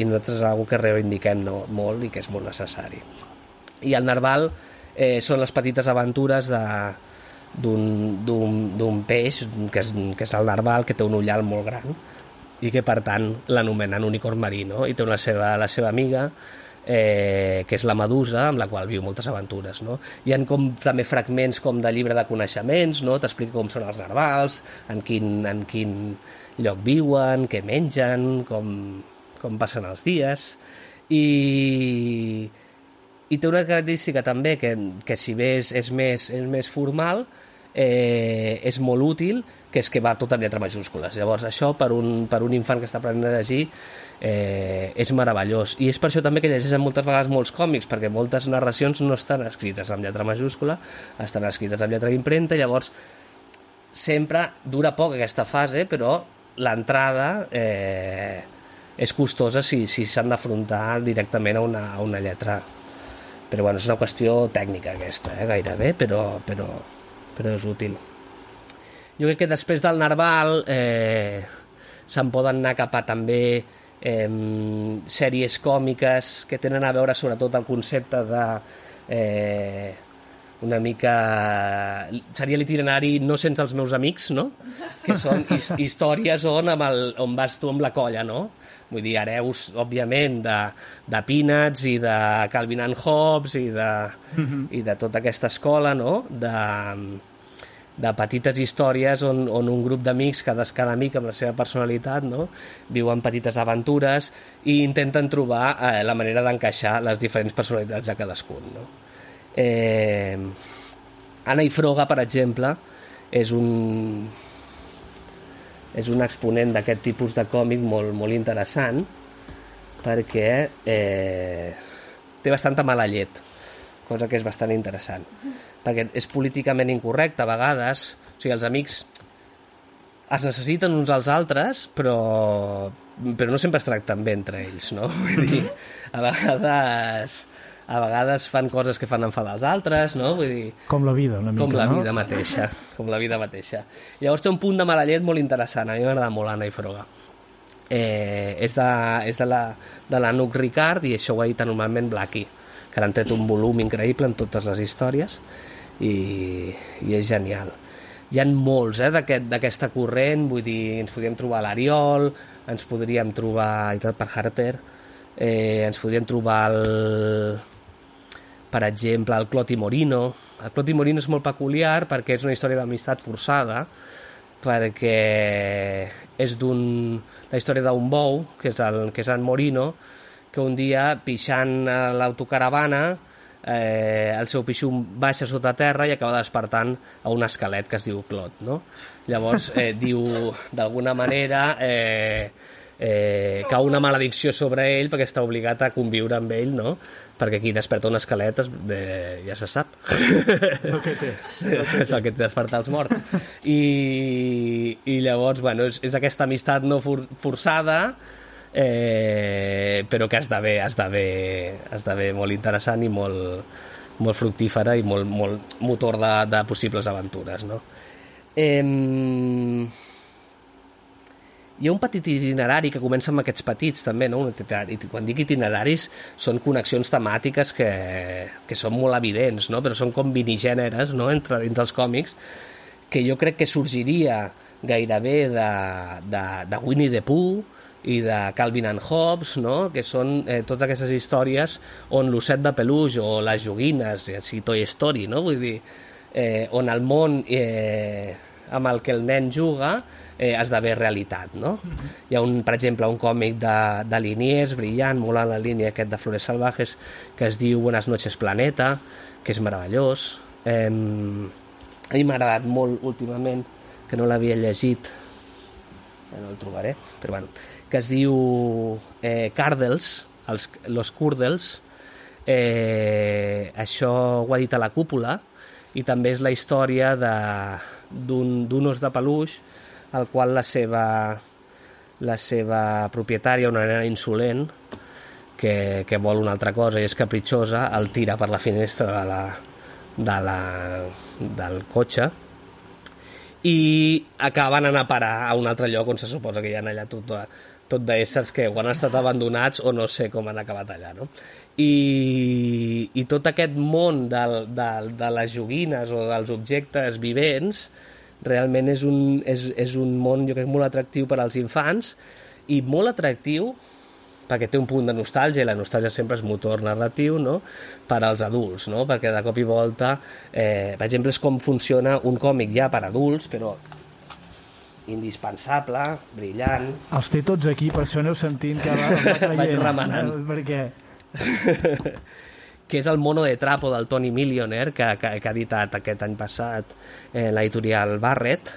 i nosaltres és una que reivindiquem no, molt i que és molt necessari i el Narval eh, són les petites aventures de, d'un peix que és, que és el narval que té un ullal molt gran i que per tant l'anomenen unicorn marí no? i té una seva, la seva amiga eh, que és la medusa amb la qual viu moltes aventures no? hi han com també fragments com de llibre de coneixements no? t'explica com són els narvals en quin, en quin lloc viuen, què mengen com, com passen els dies i, i té una característica també que, que si bé és, és, més, és més formal eh, és molt útil que és que va tot en lletra majúscules llavors això per un, per un infant que està aprenent a llegir eh, és meravellós. I és per això també que llegeixen moltes vegades molts còmics perquè moltes narracions no estan escrites amb lletra majúscula estan escrites amb lletra d'impremta llavors sempre dura poc aquesta fase però l'entrada eh, és costosa si si s'han d'afrontar directament a una, a una lletra. Però bueno, és una qüestió tècnica aquesta, eh, gairebé, però, però, però és útil. Jo crec que després del Narval eh, se'n poden anar cap a també eh, sèries còmiques que tenen a veure sobretot el concepte de eh, una mica... seria l'itinerari no sense els meus amics, no? Que són his històries on, amb el, on vas tu amb la colla, no? Vull dir, hereus, òbviament, de, de Peanuts i de Calvin and Hobbes i de, mm -hmm. i de tota aquesta escola, no? De, de petites històries on, on un grup d'amics, cada, cada amic amb la seva personalitat, no? viuen petites aventures i intenten trobar eh, la manera d'encaixar les diferents personalitats de cadascun. No? Eh, Anna i Froga, per exemple, és un, és un exponent d'aquest tipus de còmic molt, molt interessant perquè eh, té bastanta mala llet, cosa que és bastant interessant. Perquè és políticament incorrecte a vegades, o sigui, els amics es necessiten uns als altres, però, però no sempre es tracten bé entre ells, no? Vull dir, a vegades a vegades fan coses que fan enfadar els altres, no? Vull dir, Com la vida, una mica, com la no? vida mateixa, com la vida mateixa. Llavors té un punt de mala llet molt interessant, a mi m'agrada molt Anna i Froga. Eh, és de, és de la, de la Nuc Ricard i això ho ha dit normalment Blackie, que han tret un volum increïble en totes les històries i, i és genial. Hi han molts eh, d'aquest- d'aquesta corrent, vull dir, ens podríem trobar l'Ariol, ens podríem trobar, editat per Harper, eh, ens podríem trobar el, per exemple, el Cloti Morino. El Cloti Morino és molt peculiar perquè és una història d'amistat forçada, perquè és d'un, la història d'un bou, que és, el, que és en Morino, que un dia, pixant a l'autocaravana, eh, el seu pixum baixa sota terra i acaba despertant a un esquelet que es diu Clot, no? Llavors, eh, diu, d'alguna manera, eh, eh, cau una maledicció sobre ell perquè està obligat a conviure amb ell, no? Perquè qui desperta un esquelet es, de, ja se sap. El que té. és el que té despertar els morts. I, i llavors, bueno, és, és aquesta amistat no for, forçada, eh, però que esdevé, esdevé, esdevé molt interessant i molt, molt fructífera i molt, molt motor de, de possibles aventures, no? Eh, hi ha un petit itinerari que comença amb aquests petits també, no? Un itinerari. Quan dic itineraris són connexions temàtiques que, que són molt evidents, no? però són com vinigèneres no? entre, entre els còmics que jo crec que sorgiria gairebé de, de, de Winnie the Pooh i de Calvin and Hobbes, no? que són eh, totes aquestes històries on l'osset de peluix o les joguines, ja sigui Toy Story, no? vull dir, eh, on el món eh, amb el que el nen juga eh, esdevé realitat. No? Hi ha, un, per exemple, un còmic de, de Liniers, brillant, molt en la línia aquest de Flores Salvajes, que es diu Buenas noches planeta, que és meravellós. Eh, a mi m'ha agradat molt últimament, que no l'havia llegit, ja no el trobaré, però bueno, que es diu eh, Cardels, els, Los Curdels, eh, això ho ha dit a la cúpula, i també és la història d'un os de peluix al qual la seva, la seva propietària, una nena insolent, que, que vol una altra cosa i és capritxosa, el tira per la finestra de la, de la, del cotxe i acaben anant a parar a un altre lloc on se suposa que hi ha allà tot, de, tot d'éssers que o han estat abandonats o no sé com han acabat allà, no? I, i tot aquest món del, del, de les joguines o dels objectes vivents realment és un, és, és un món, jo crec, molt atractiu per als infants i molt atractiu perquè té un punt de nostàlgia, i la nostàlgia sempre és motor narratiu, no?, per als adults, no?, perquè de cop i volta, eh, per exemple, és com funciona un còmic ja per adults, però indispensable, brillant... Els té tots aquí, per això aneu sentint que va, va traient. Vaig remenant. Perquè que és el Mono de Trapo del Tony Millionaire, que, que, que ha editat aquest any passat eh, l'editorial Barrett,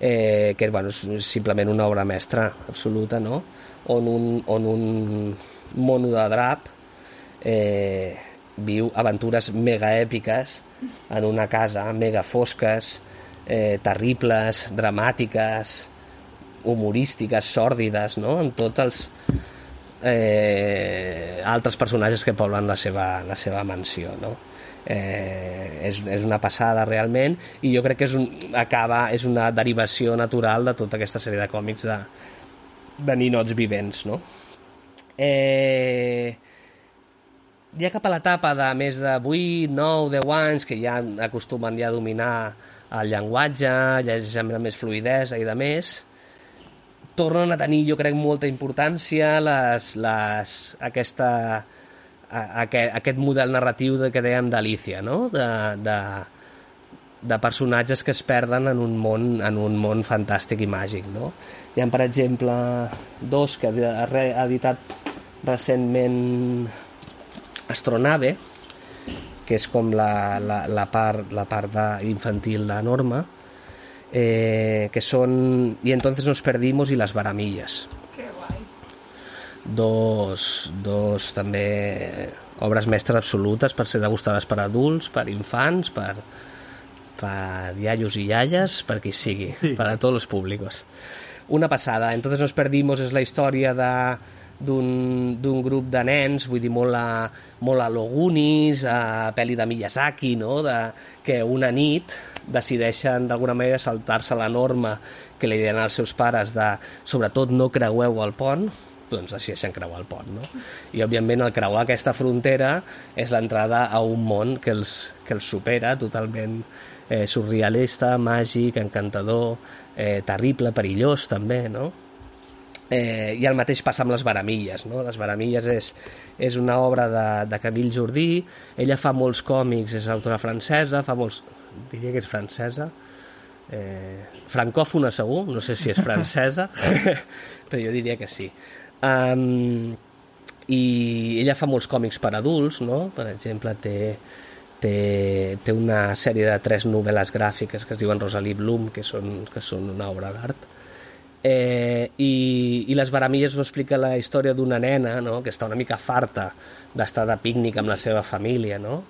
eh, que bueno, és simplement una obra mestra absoluta, no? on, un, on un mono de drap eh, viu aventures mega èpiques en una casa mega fosques, eh, terribles, dramàtiques, humorístiques, sòrdides, no? amb tots els, eh, altres personatges que poblen la seva, la seva mansió no? eh, és, és una passada realment i jo crec que és, un, acaba, és una derivació natural de tota aquesta sèrie de còmics de, de ninots vivents no? eh, ja cap a l'etapa de més de 8, 9, 10 anys que ja acostumen ja a dominar el llenguatge, llegeixen amb més fluidesa i de més, tornen a tenir, jo crec, molta importància les, les, aquesta, a, aquest, aquest model narratiu de, que dèiem d'Alicia, no? de, de, de personatges que es perden en un món, en un món fantàstic i màgic. No? Hi ha, per exemple, dos que ha editat recentment Astronave, que és com la, la, la part, la part de, infantil de Norma, eh, que son Y entonces nos perdimos y las varamillas. Que guai. Dos, dos també obres mestres absolutes per ser degustades per adults, per infants, per, per iaios i iaies, per qui sigui, Sí. per a tots els públics. Una passada. Entonces nos perdimos és la història de d'un grup de nens, vull dir, molt a, molt a Logunis, a pel·li de Miyazaki, no? de, que una nit decideixen d'alguna manera saltar-se la norma que li deien als seus pares de, sobretot, no creueu el pont, doncs decideixen creuar el pont, no? I, òbviament, el creuar aquesta frontera és l'entrada a un món que els, que els supera totalment eh, surrealista, màgic, encantador, eh, terrible, perillós, també, no? Eh, I el mateix passa amb les Baramilles, no? Les Baramilles és, és una obra de, de Camille Jordí, ella fa molts còmics, és autora francesa, fa molts... diria que és francesa, eh, francòfona segur, no sé si és francesa, però jo diria que sí. Um, I ella fa molts còmics per adults, no? Per exemple, té, té, té una sèrie de tres novel·les gràfiques que es diuen Rosalie Bloom, que són, que són una obra d'art, Eh, i, I les baramilles ho explica la història d'una nena no? que està una mica farta d'estar de pícnic amb la seva família, no?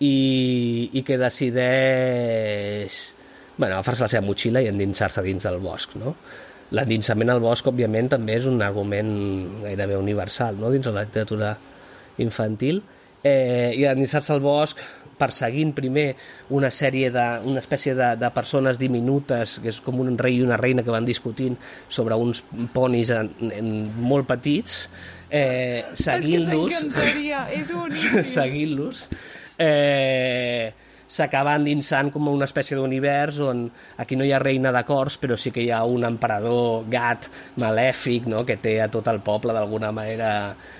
I, i que decideix bueno, agafar-se la seva motxilla i endinsar-se dins del bosc, no? L'endinsament al bosc, òbviament, també és un argument gairebé universal, no?, dins de la literatura infantil, eh, i endinsar-se al bosc perseguint primer una sèrie de, una espècie de, de persones diminutes, que és com un rei i una reina que van discutint sobre uns ponis en, en molt petits, eh, seguint-los... seguint-los, eh, s'acaba endinsant com una espècie d'univers on aquí no hi ha reina de cors, però sí que hi ha un emperador gat malèfic no? que té a tot el poble d'alguna manera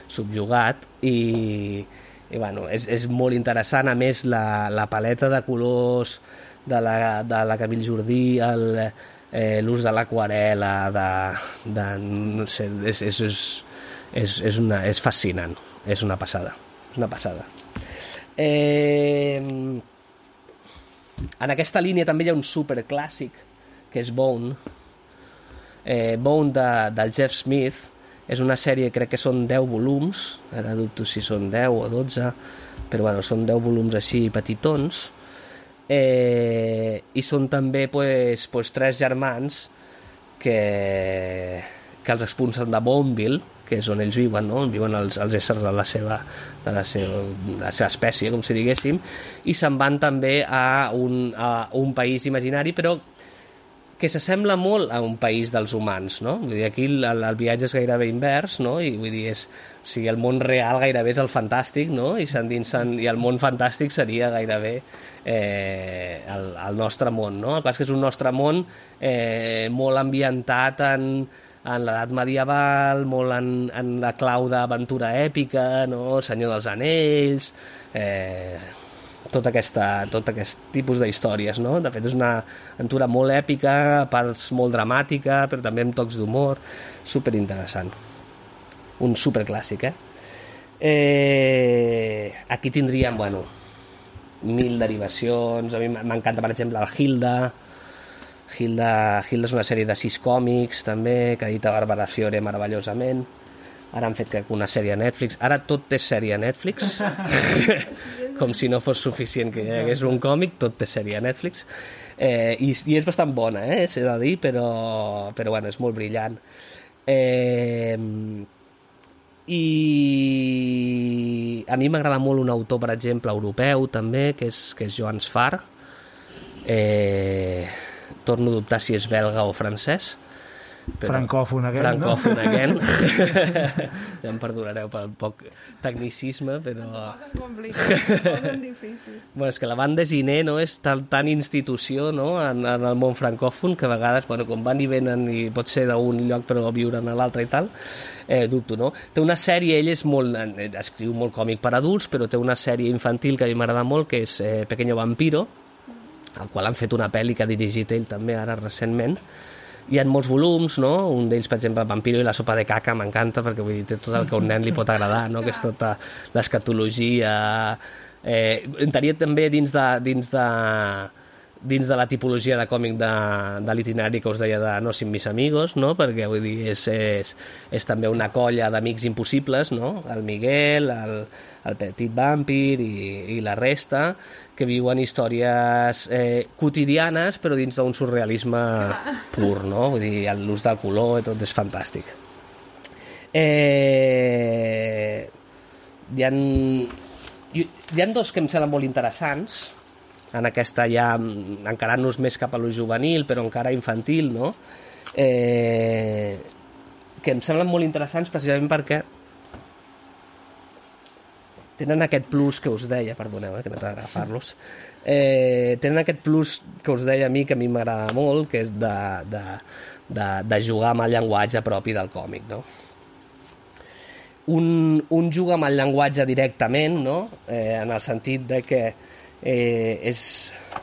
subjugat i, i bueno, és, és molt interessant, a més la, la paleta de colors de la, de la Camille Jordí, el, eh, l'ús de l'aquarela, de, de, no sé, és, és, és, és, és, una, és fascinant, és una passada, és una passada. Eh, en aquesta línia també hi ha un superclàssic, que és Bone, eh, Bone de, del Jeff Smith, és una sèrie, crec que són 10 volums, ara dubto si són 10 o 12, però bueno, són 10 volums així petitons, eh, i són també pues, pues, tres germans que, que els expulsen de Boneville, que és on ells viuen, no? on viuen els, els éssers de la, seva, de, la seva, de la seva espècie, com si diguéssim, i se'n van també a un, a un país imaginari, però que s'assembla molt a un país dels humans, no? Vull dir, aquí el, el viatge és gairebé invers, no? I vull dir, és, o sigui, el món real gairebé és el fantàstic, no? I, i el món fantàstic seria gairebé eh, el, el nostre món, no? El cas que és un nostre món eh, molt ambientat en, en l'edat medieval, molt en, en la clau d'aventura èpica, no? Senyor dels Anells, eh, tot, aquesta, tot aquest tipus d'històries, no? De fet, és una aventura molt èpica, parts molt dramàtica, però també amb tocs d'humor, super interessant. Un superclàssic, eh? eh? Aquí tindríem, bueno, mil derivacions, a mi m'encanta, per exemple, el Hilda, Hilda, Hilda és una sèrie de sis còmics també, que edita Bàrbara Fiore meravellosament ara han fet que una sèrie a Netflix. Ara tot és sèrie a Netflix. Com si no fos suficient que hi hagués un còmic, tot té sèrie a Netflix. Eh, i, i és bastant bona eh, s'he de dir, però, però bueno, és molt brillant. Eh, i a mi m'agrada molt un autor per exemple europeu també, que és, que és Joan Sfar. Eh, torno a dubtar si és belga o francès. Però, francòfon again, francòfon no? again. ja em perdonareu pel poc tecnicisme, però... bueno, és que la banda Giné no, és tan, tan institució no, en, en el món francòfon que a vegades, bueno, com van i venen i pot ser d'un lloc però viure a l'altre i tal, eh, dubto, no? Té una sèrie, ell és molt, eh, escriu molt còmic per adults, però té una sèrie infantil que a mi m'agrada molt, que és eh, Pequeño Vampiro, el qual han fet una pel·li que ha dirigit ell també ara recentment, hi ha molts volums, no? Un d'ells, per exemple, Vampiro i la sopa de caca, m'encanta perquè vull dir, té tot el que a un nen li pot agradar, no? Que és tota l'escatologia... Eh, entraria també dins de, dins de, dins de la tipologia de còmic de, de l'itinerari que us deia de No sin mis amigos, no? perquè vull dir, és, és, és també una colla d'amics impossibles, no? el Miguel, el, el Petit Vampir i, i la resta, que viuen històries eh, quotidianes però dins d'un surrealisme pur, no? Vull dir, l'ús del color i tot és fantàstic. Eh, hi, ha, hi ha dos que em semblen molt interessants, en aquesta ja encarant-nos més cap a lo juvenil, però encara infantil, no? Eh, que em semblen molt interessants precisament perquè tenen aquest plus que us deia, perdoneu, eh, que m'he d'agafar-los, eh, tenen aquest plus que us deia a mi, que a mi m'agrada molt, que és de, de, de, de jugar amb el llenguatge propi del còmic, no? Un, un juga amb el llenguatge directament, no? Eh, en el sentit de que eh, és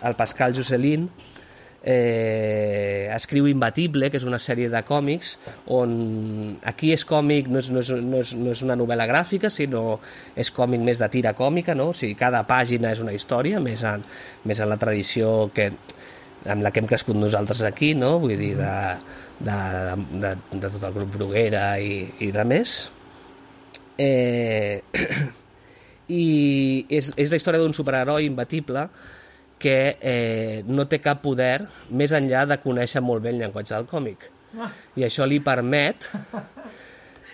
el Pascal Josselin, eh, escriu Imbatible, que és una sèrie de còmics on aquí és còmic, no és, no és, no és, no és una novel·la gràfica, sinó és còmic més de tira còmica, no? o sigui, cada pàgina és una història, més en, més en la tradició que amb la que hem crescut nosaltres aquí, no? vull dir, de, de, de, de tot el grup Bruguera i, i de més. Eh, I és, és la història d'un superheroi imbatible que eh, no té cap poder més enllà de conèixer molt bé el llenguatge del còmic. I això li permet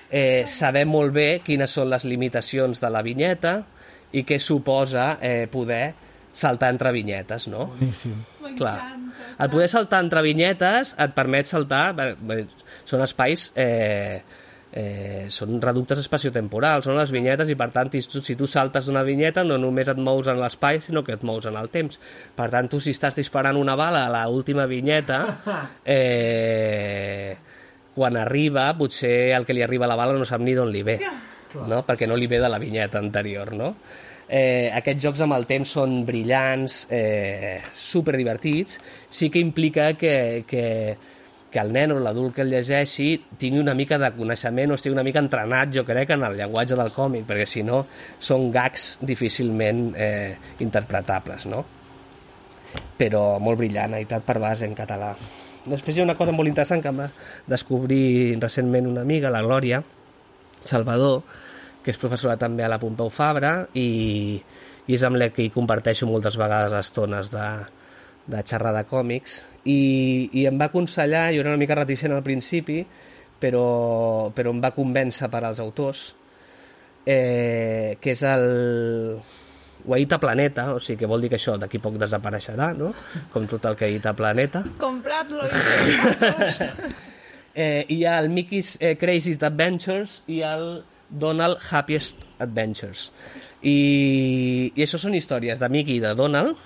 eh, saber molt bé quines són les limitacions de la vinyeta i què suposa eh, poder saltar entre vinyetes, no? Boníssim. Clar. El poder saltar entre vinyetes et permet saltar... bé, bé, Són espais... Eh, eh, són reductes espaciotemporals, són les vinyetes i per tant si tu, saltes d'una vinyeta no només et mous en l'espai sinó que et mous en el temps per tant tu si estàs disparant una bala a la última vinyeta eh, quan arriba potser el que li arriba a la bala no sap ni d'on li ve no? perquè no li ve de la vinyeta anterior no? Eh, aquests jocs amb el temps són brillants, eh, super divertits, sí que implica que, que, que el nen o l'adult que el llegeixi tingui una mica de coneixement o estigui una mica entrenat, jo crec, en el llenguatge del còmic, perquè si no són gags difícilment eh, interpretables, no? Però molt brillant, editat per base en català. Després hi ha una cosa molt interessant que va descobrir recentment una amiga, la Glòria Salvador, que és professora també a la Pompeu Fabra i, i és amb la que hi comparteixo moltes vegades estones de, de xerrar de còmics i, i em va aconsellar, jo era una mica reticent al principi, però, però em va convèncer per als autors, eh, que és el Guaita Planeta, o sigui que vol dir que això d'aquí poc desapareixerà, no? com tot el que Guaita Planeta. Comprat-lo. Eh, hi ha el Mickey's eh, Craziest Adventures i el Donald Happiest Adventures. I, i això són històries de Mickey i de Donald,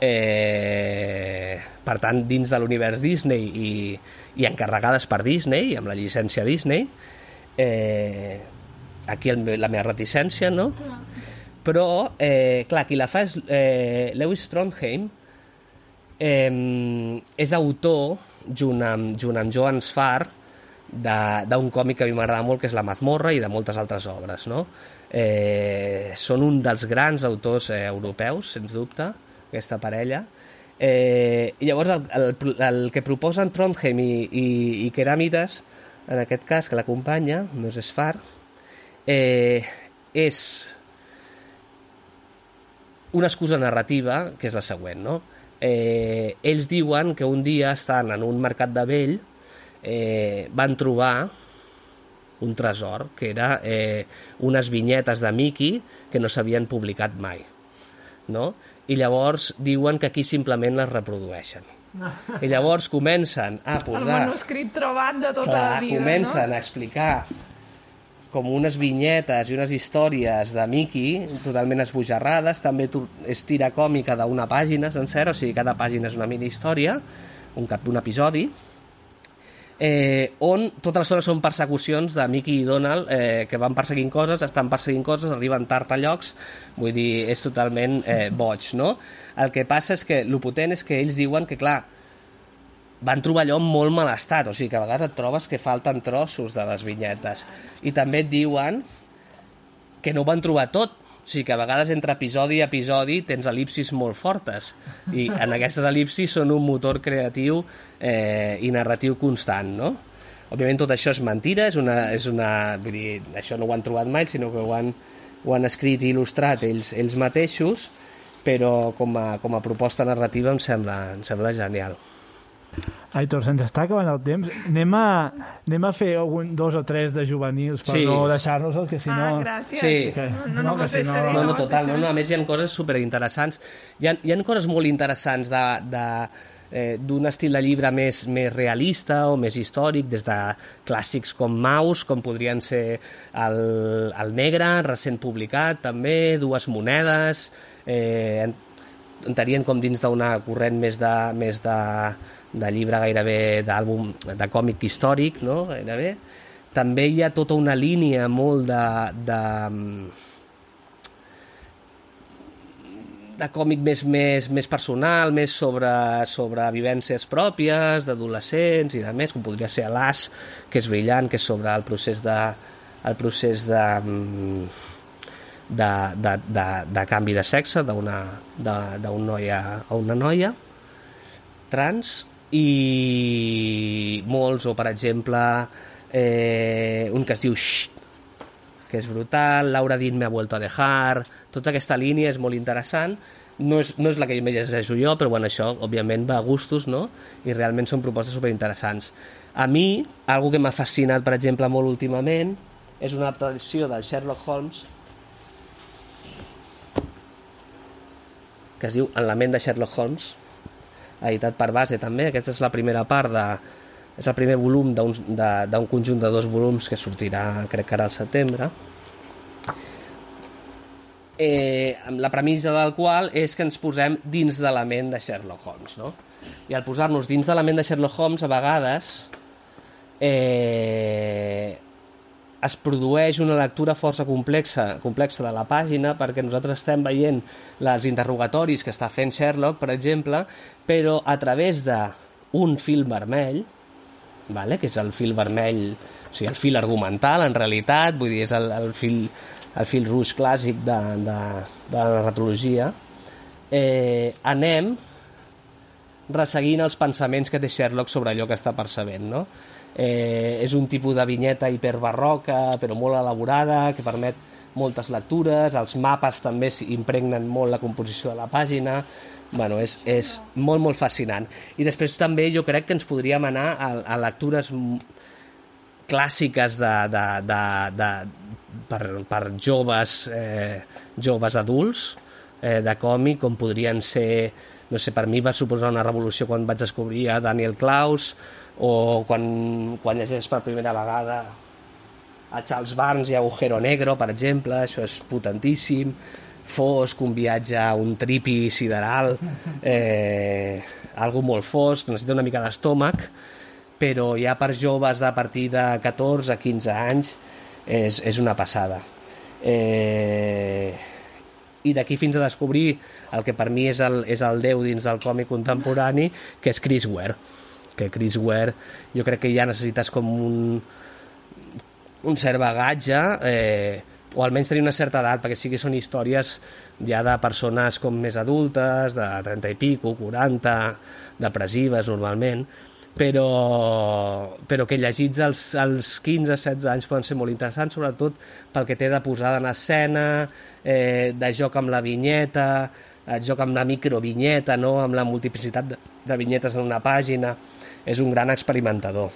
eh, per tant, dins de l'univers Disney i, i encarregades per Disney, amb la llicència Disney. Eh, aquí el, la meva reticència, no? Però, eh, clar, qui la fa és eh, Lewis Trondheim, eh, és autor, junt amb, junt amb Joan Sfar, d'un còmic que a mi m'agrada molt, que és La mazmorra, i de moltes altres obres, no? Eh, són un dels grans autors eh, europeus, sens dubte, aquesta parella. Eh, I llavors el, el, el que proposen Trondheim i, i, i Keramides, en aquest cas, que l'acompanya, no és Sfar, eh, és una excusa narrativa, que és la següent, no? Eh, ells diuen que un dia estan en un mercat de vell eh, van trobar un tresor, que era eh, unes vinyetes de Mickey que no s'havien publicat mai. No? I llavors diuen que aquí simplement les reprodueixen. I llavors comencen a El posar... manuscrit trobat de tota Clar, la vida, comencen a explicar com unes vinyetes i unes històries de Mickey totalment esbojarrades, també és tira còmica d'una pàgina sencera, o sigui, cada pàgina és una mini història, un, cap, un episodi, eh, on tota l'estona són persecucions de Mickey i Donald eh, que van perseguint coses, estan perseguint coses, arriben tard a llocs, vull dir, és totalment eh, boig, no? El que passa és que el potent és que ells diuen que, clar, van trobar allò en molt mal estat, o sigui que a vegades et trobes que falten trossos de les vinyetes. I també et diuen que no ho van trobar tot, o sigui que a vegades entre episodi i episodi tens elipsis molt fortes i en aquestes elipsis són un motor creatiu eh, i narratiu constant, no? Òbviament tot això és mentira, és una, és una, vull dir, això no ho han trobat mai, sinó que ho han, ho han escrit i il·lustrat ells, ells mateixos, però com a, com a proposta narrativa em sembla, em sembla genial. Aitor, se'ns està acabant el temps. Anem a, anem a fer algun, dos o tres de juvenils per Sí. no deixar-nos-els, que si Ah, no... gràcies. Sí. Que- No, no, no, no, si no- No, no, total, no, no, a més hi ha coses superinteressants. Hi ha, hi ha coses molt interessants de, de, eh, d'un estil de llibre més, més realista o més històric, des de clàssics com Maus, com podrien ser el, el Negre, recent publicat també, Dues monedes, eh, en- entrarien com dins d'una corrent més de, més de, de llibre gairebé d'àlbum, de còmic històric, no? gairebé. També hi ha tota una línia molt de, de, de còmic més, més, més personal, més sobre, sobre vivències pròpies, d'adolescents i de més, com podria ser l'As, que és brillant, que és sobre el procés de, el procés de, de, de, de, de canvi de sexe d'un noi a, a una noia. trans i molts, o per exemple eh, un que es diu Shh, que és brutal, Laura Dean me ha vuelto a dejar, tota aquesta línia és molt interessant, no és, no és la que més llegeixo jo, però bueno, això òbviament va a gustos, no? I realment són propostes superinteressants. A mi, algo que m'ha fascinat, per exemple, molt últimament, és una adaptació del Sherlock Holmes que es diu En la ment de Sherlock Holmes, editat per base també. Aquesta és la primera part de... És el primer volum d'un conjunt de dos volums que sortirà, crec que ara al setembre. Eh, la premissa del qual és que ens posem dins de la ment de Sherlock Holmes, no? I al posar-nos dins de la ment de Sherlock Holmes, a vegades eh, es produeix una lectura força complexa, complexa de la pàgina perquè nosaltres estem veient els interrogatoris que està fent Sherlock, per exemple, però a través d'un fil vermell, vale? que és el fil vermell, o sigui, el fil argumental, en realitat, vull dir, és el, el, fil, el fil rouge clàssic de, de, de la narratologia, eh, anem resseguint els pensaments que té Sherlock sobre allò que està percebent, no? Eh, és un tipus de vinyeta hiperbarroca, però molt elaborada, que permet moltes lectures, els mapes també impregnen molt la composició de la pàgina, bueno, és, és molt, molt fascinant. I després també jo crec que ens podríem anar a, a lectures clàssiques de, de, de, de, per, per joves, eh, joves adults eh, de còmic, com podrien ser, no sé, per mi va suposar una revolució quan vaig descobrir a Daniel Klaus, o quan, quan llegeix per primera vegada a Charles Barnes i Agujero Negro, per exemple, això és potentíssim, fosc, un viatge a un tripi sideral, eh, algo molt fosc, necessita una mica d'estómac, però ja per joves de partir de 14 a 15 anys és, és una passada. Eh, I d'aquí fins a descobrir el que per mi és el, és el déu dins del còmic contemporani, que és Chris Ware que Chris Ware jo crec que ja necessites com un, un cert bagatge eh, o almenys tenir una certa edat perquè sí que són històries ja de persones com més adultes, de 30 i pico, 40, depressives normalment, però, però que llegits als, als 15-16 anys poden ser molt interessants, sobretot pel que té de posada en escena, eh, de joc amb la vinyeta, de joc amb la microvinyeta, no? amb la multiplicitat de, de vinyetes en una pàgina és un gran experimentador.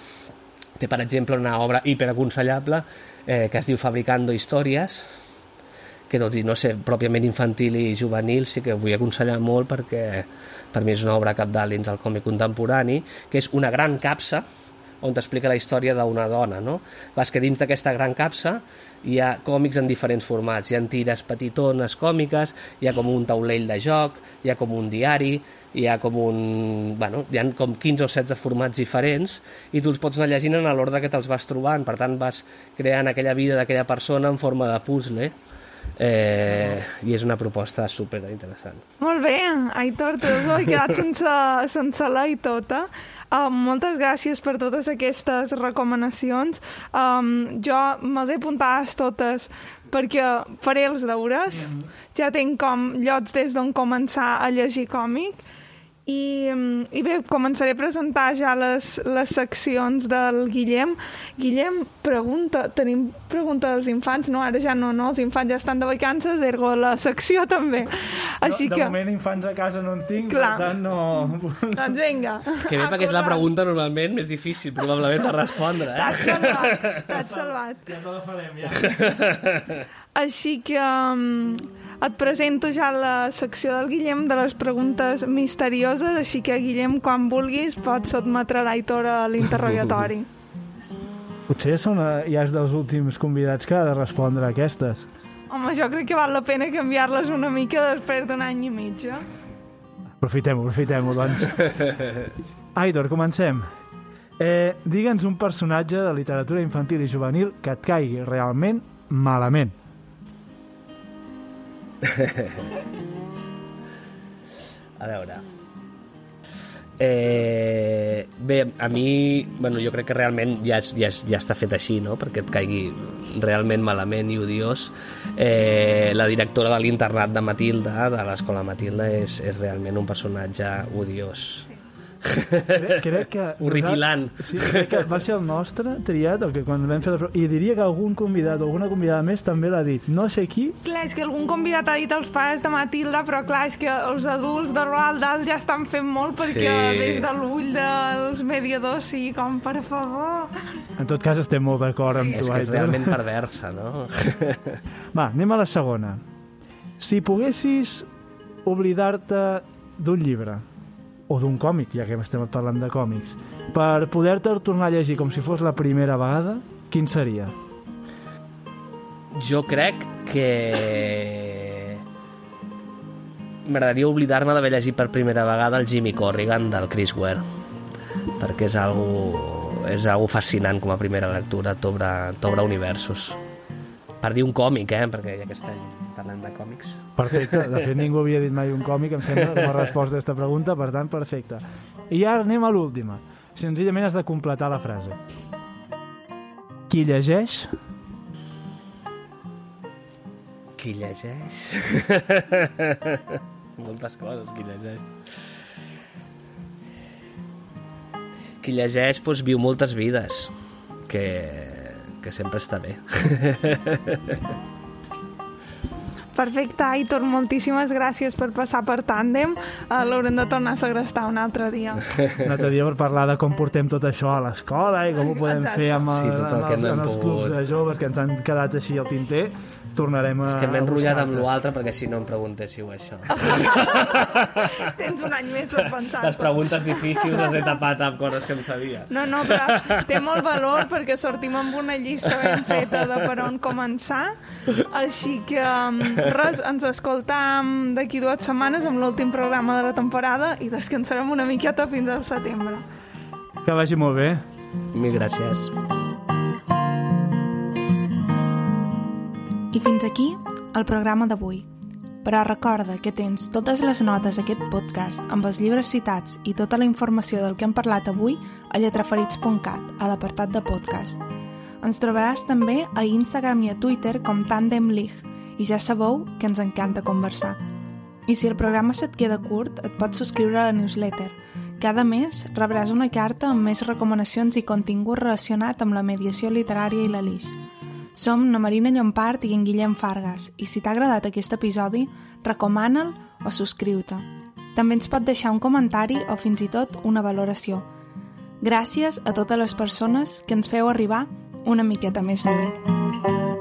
Té, per exemple, una obra hiperaconsellable eh, que es diu Fabricando Històries, que tot i no ser pròpiament infantil i juvenil, sí que vull aconsellar molt perquè per mi és una obra capdalt dins del còmic contemporani, que és una gran capsa on t'explica la història d'una dona, no? Vas que dins d'aquesta gran capsa hi ha còmics en diferents formats, hi ha tires petitones còmiques, hi ha com un taulell de joc, hi ha com un diari, hi ha com un... Bueno, hi ha com 15 o 16 formats diferents i tu els pots anar llegint en l'ordre que te'ls vas trobant, per tant vas creant aquella vida d'aquella persona en forma de puzzle eh, i és una proposta super interessant. Molt bé, Aitor, tu he quedat sense, sense la i tota. Uh, moltes gràcies per totes aquestes recomanacions. Um, jo me'ls he apuntades totes perquè faré els deures. Mm -hmm. Ja tinc com llocs des d'on començar a llegir còmic i, I bé, començaré a presentar ja les, les seccions del Guillem. Guillem, pregunta, tenim pregunta dels infants? No, ara ja no, no, els infants ja estan de vacances, ergo la secció també. Així no, de que... moment infants a casa no en tinc, Clar. per tant no... doncs vinga. Que bé, perquè és la pregunta normalment més difícil, probablement, de respondre. Eh? T'has salvat, t'has salvat. Ja te la farem, ja. Així que um, et presento ja la secció del Guillem de les preguntes misterioses, així que, Guillem, quan vulguis, pots sotmetre l'Aitor a l'interrogatori. Potser són, ja és dels últims convidats que ha de respondre a aquestes. Home, jo crec que val la pena canviar-les una mica després d'un any i mig, eh? Aprofitem-ho, aprofitem-ho, doncs. Aitor, comencem. Eh, Digue'ns un personatge de literatura infantil i juvenil que et caigui realment malament. A veure... Eh, bé, a mi, bueno, jo crec que realment ja, ja, ja està fet així, no? perquè et caigui realment malament i odiós. Eh, la directora de l'internat de Matilda, de l'escola Matilda, és, és realment un personatge odiós. Crec, crec que... Horripilant. Sí, crec que va ser el nostre triat, el que quan vam fer la... I diria que algun convidat o alguna convidada més també l'ha dit. No sé qui, Clar, és que algun convidat ha dit els pares de Matilda, però clar, és que els adults de Roald Dahl ja estan fent molt perquè Sí. des de l'ull dels mediadors sí, com per favor. en tot cas estem molt d'acord amb És tu, que és realment perversa, no? Va, anem a la segona. Si poguessis oblidar-te d'un llibre o d'un còmic, ja que estem parlant de còmics, per poder-te tornar a llegir com si fos la primera vegada, quin seria? Jo crec que m'agradaria oblidar-me d'haver llegit per primera vegada el Jimmy Corrigan del Chris Ware perquè és algo, és algo fascinant com a primera lectura, t'obre universos per dir un còmic, eh? perquè ja que estem parlant de còmics Perfecte, de fet ningú havia dit mai un còmic, em sembla, com a resposta a aquesta pregunta, per tant, perfecte. I ara anem a l'última. Senzillament has de completar la frase. Qui llegeix qui llegeix? moltes coses qui llegeix qui llegeix doncs, viu moltes vides que, que sempre està bé Perfecte, Aitor, moltíssimes gràcies per passar per Tàndem. Uh, L'haurem de tornar a segrestar un altre dia. un altre dia per parlar de com portem tot això a l'escola i com ho podem Exacte. fer amb, Sí, el, tot el amb, els, amb els clubs de joves que ens han quedat així al tinter. Tornarem a... és que m'he enrotllat amb l'altre perquè si no em preguntéssiu això Tens un any més per pensar. les preguntes difícils les he tapat amb coses que em sabia No, no, però té molt valor perquè sortim amb una llista ben feta de per on començar. Així que, um, res, ens escoltam d'aquí dues setmanes amb l'últim programa de la temporada i descansarem una miqueta fins al setembre. Que vagi molt bé. mil gràcies I fins aquí el programa d'avui. Però recorda que tens totes les notes d'aquest podcast amb els llibres citats i tota la informació del que hem parlat avui a lletraferits.cat, a l'apartat de podcast. Ens trobaràs també a Instagram i a Twitter com Tandem League i ja sabeu que ens encanta conversar. I si el programa se't queda curt, et pots subscriure a la newsletter. Cada mes rebràs una carta amb més recomanacions i contingut relacionat amb la mediació literària i la Lix. Som na Marina Llompart i en Guillem Fargas i si t'ha agradat aquest episodi, recomana'l o subscriu-te. També ens pot deixar un comentari o fins i tot una valoració. Gràcies a totes les persones que ens feu arribar una miqueta més lluny.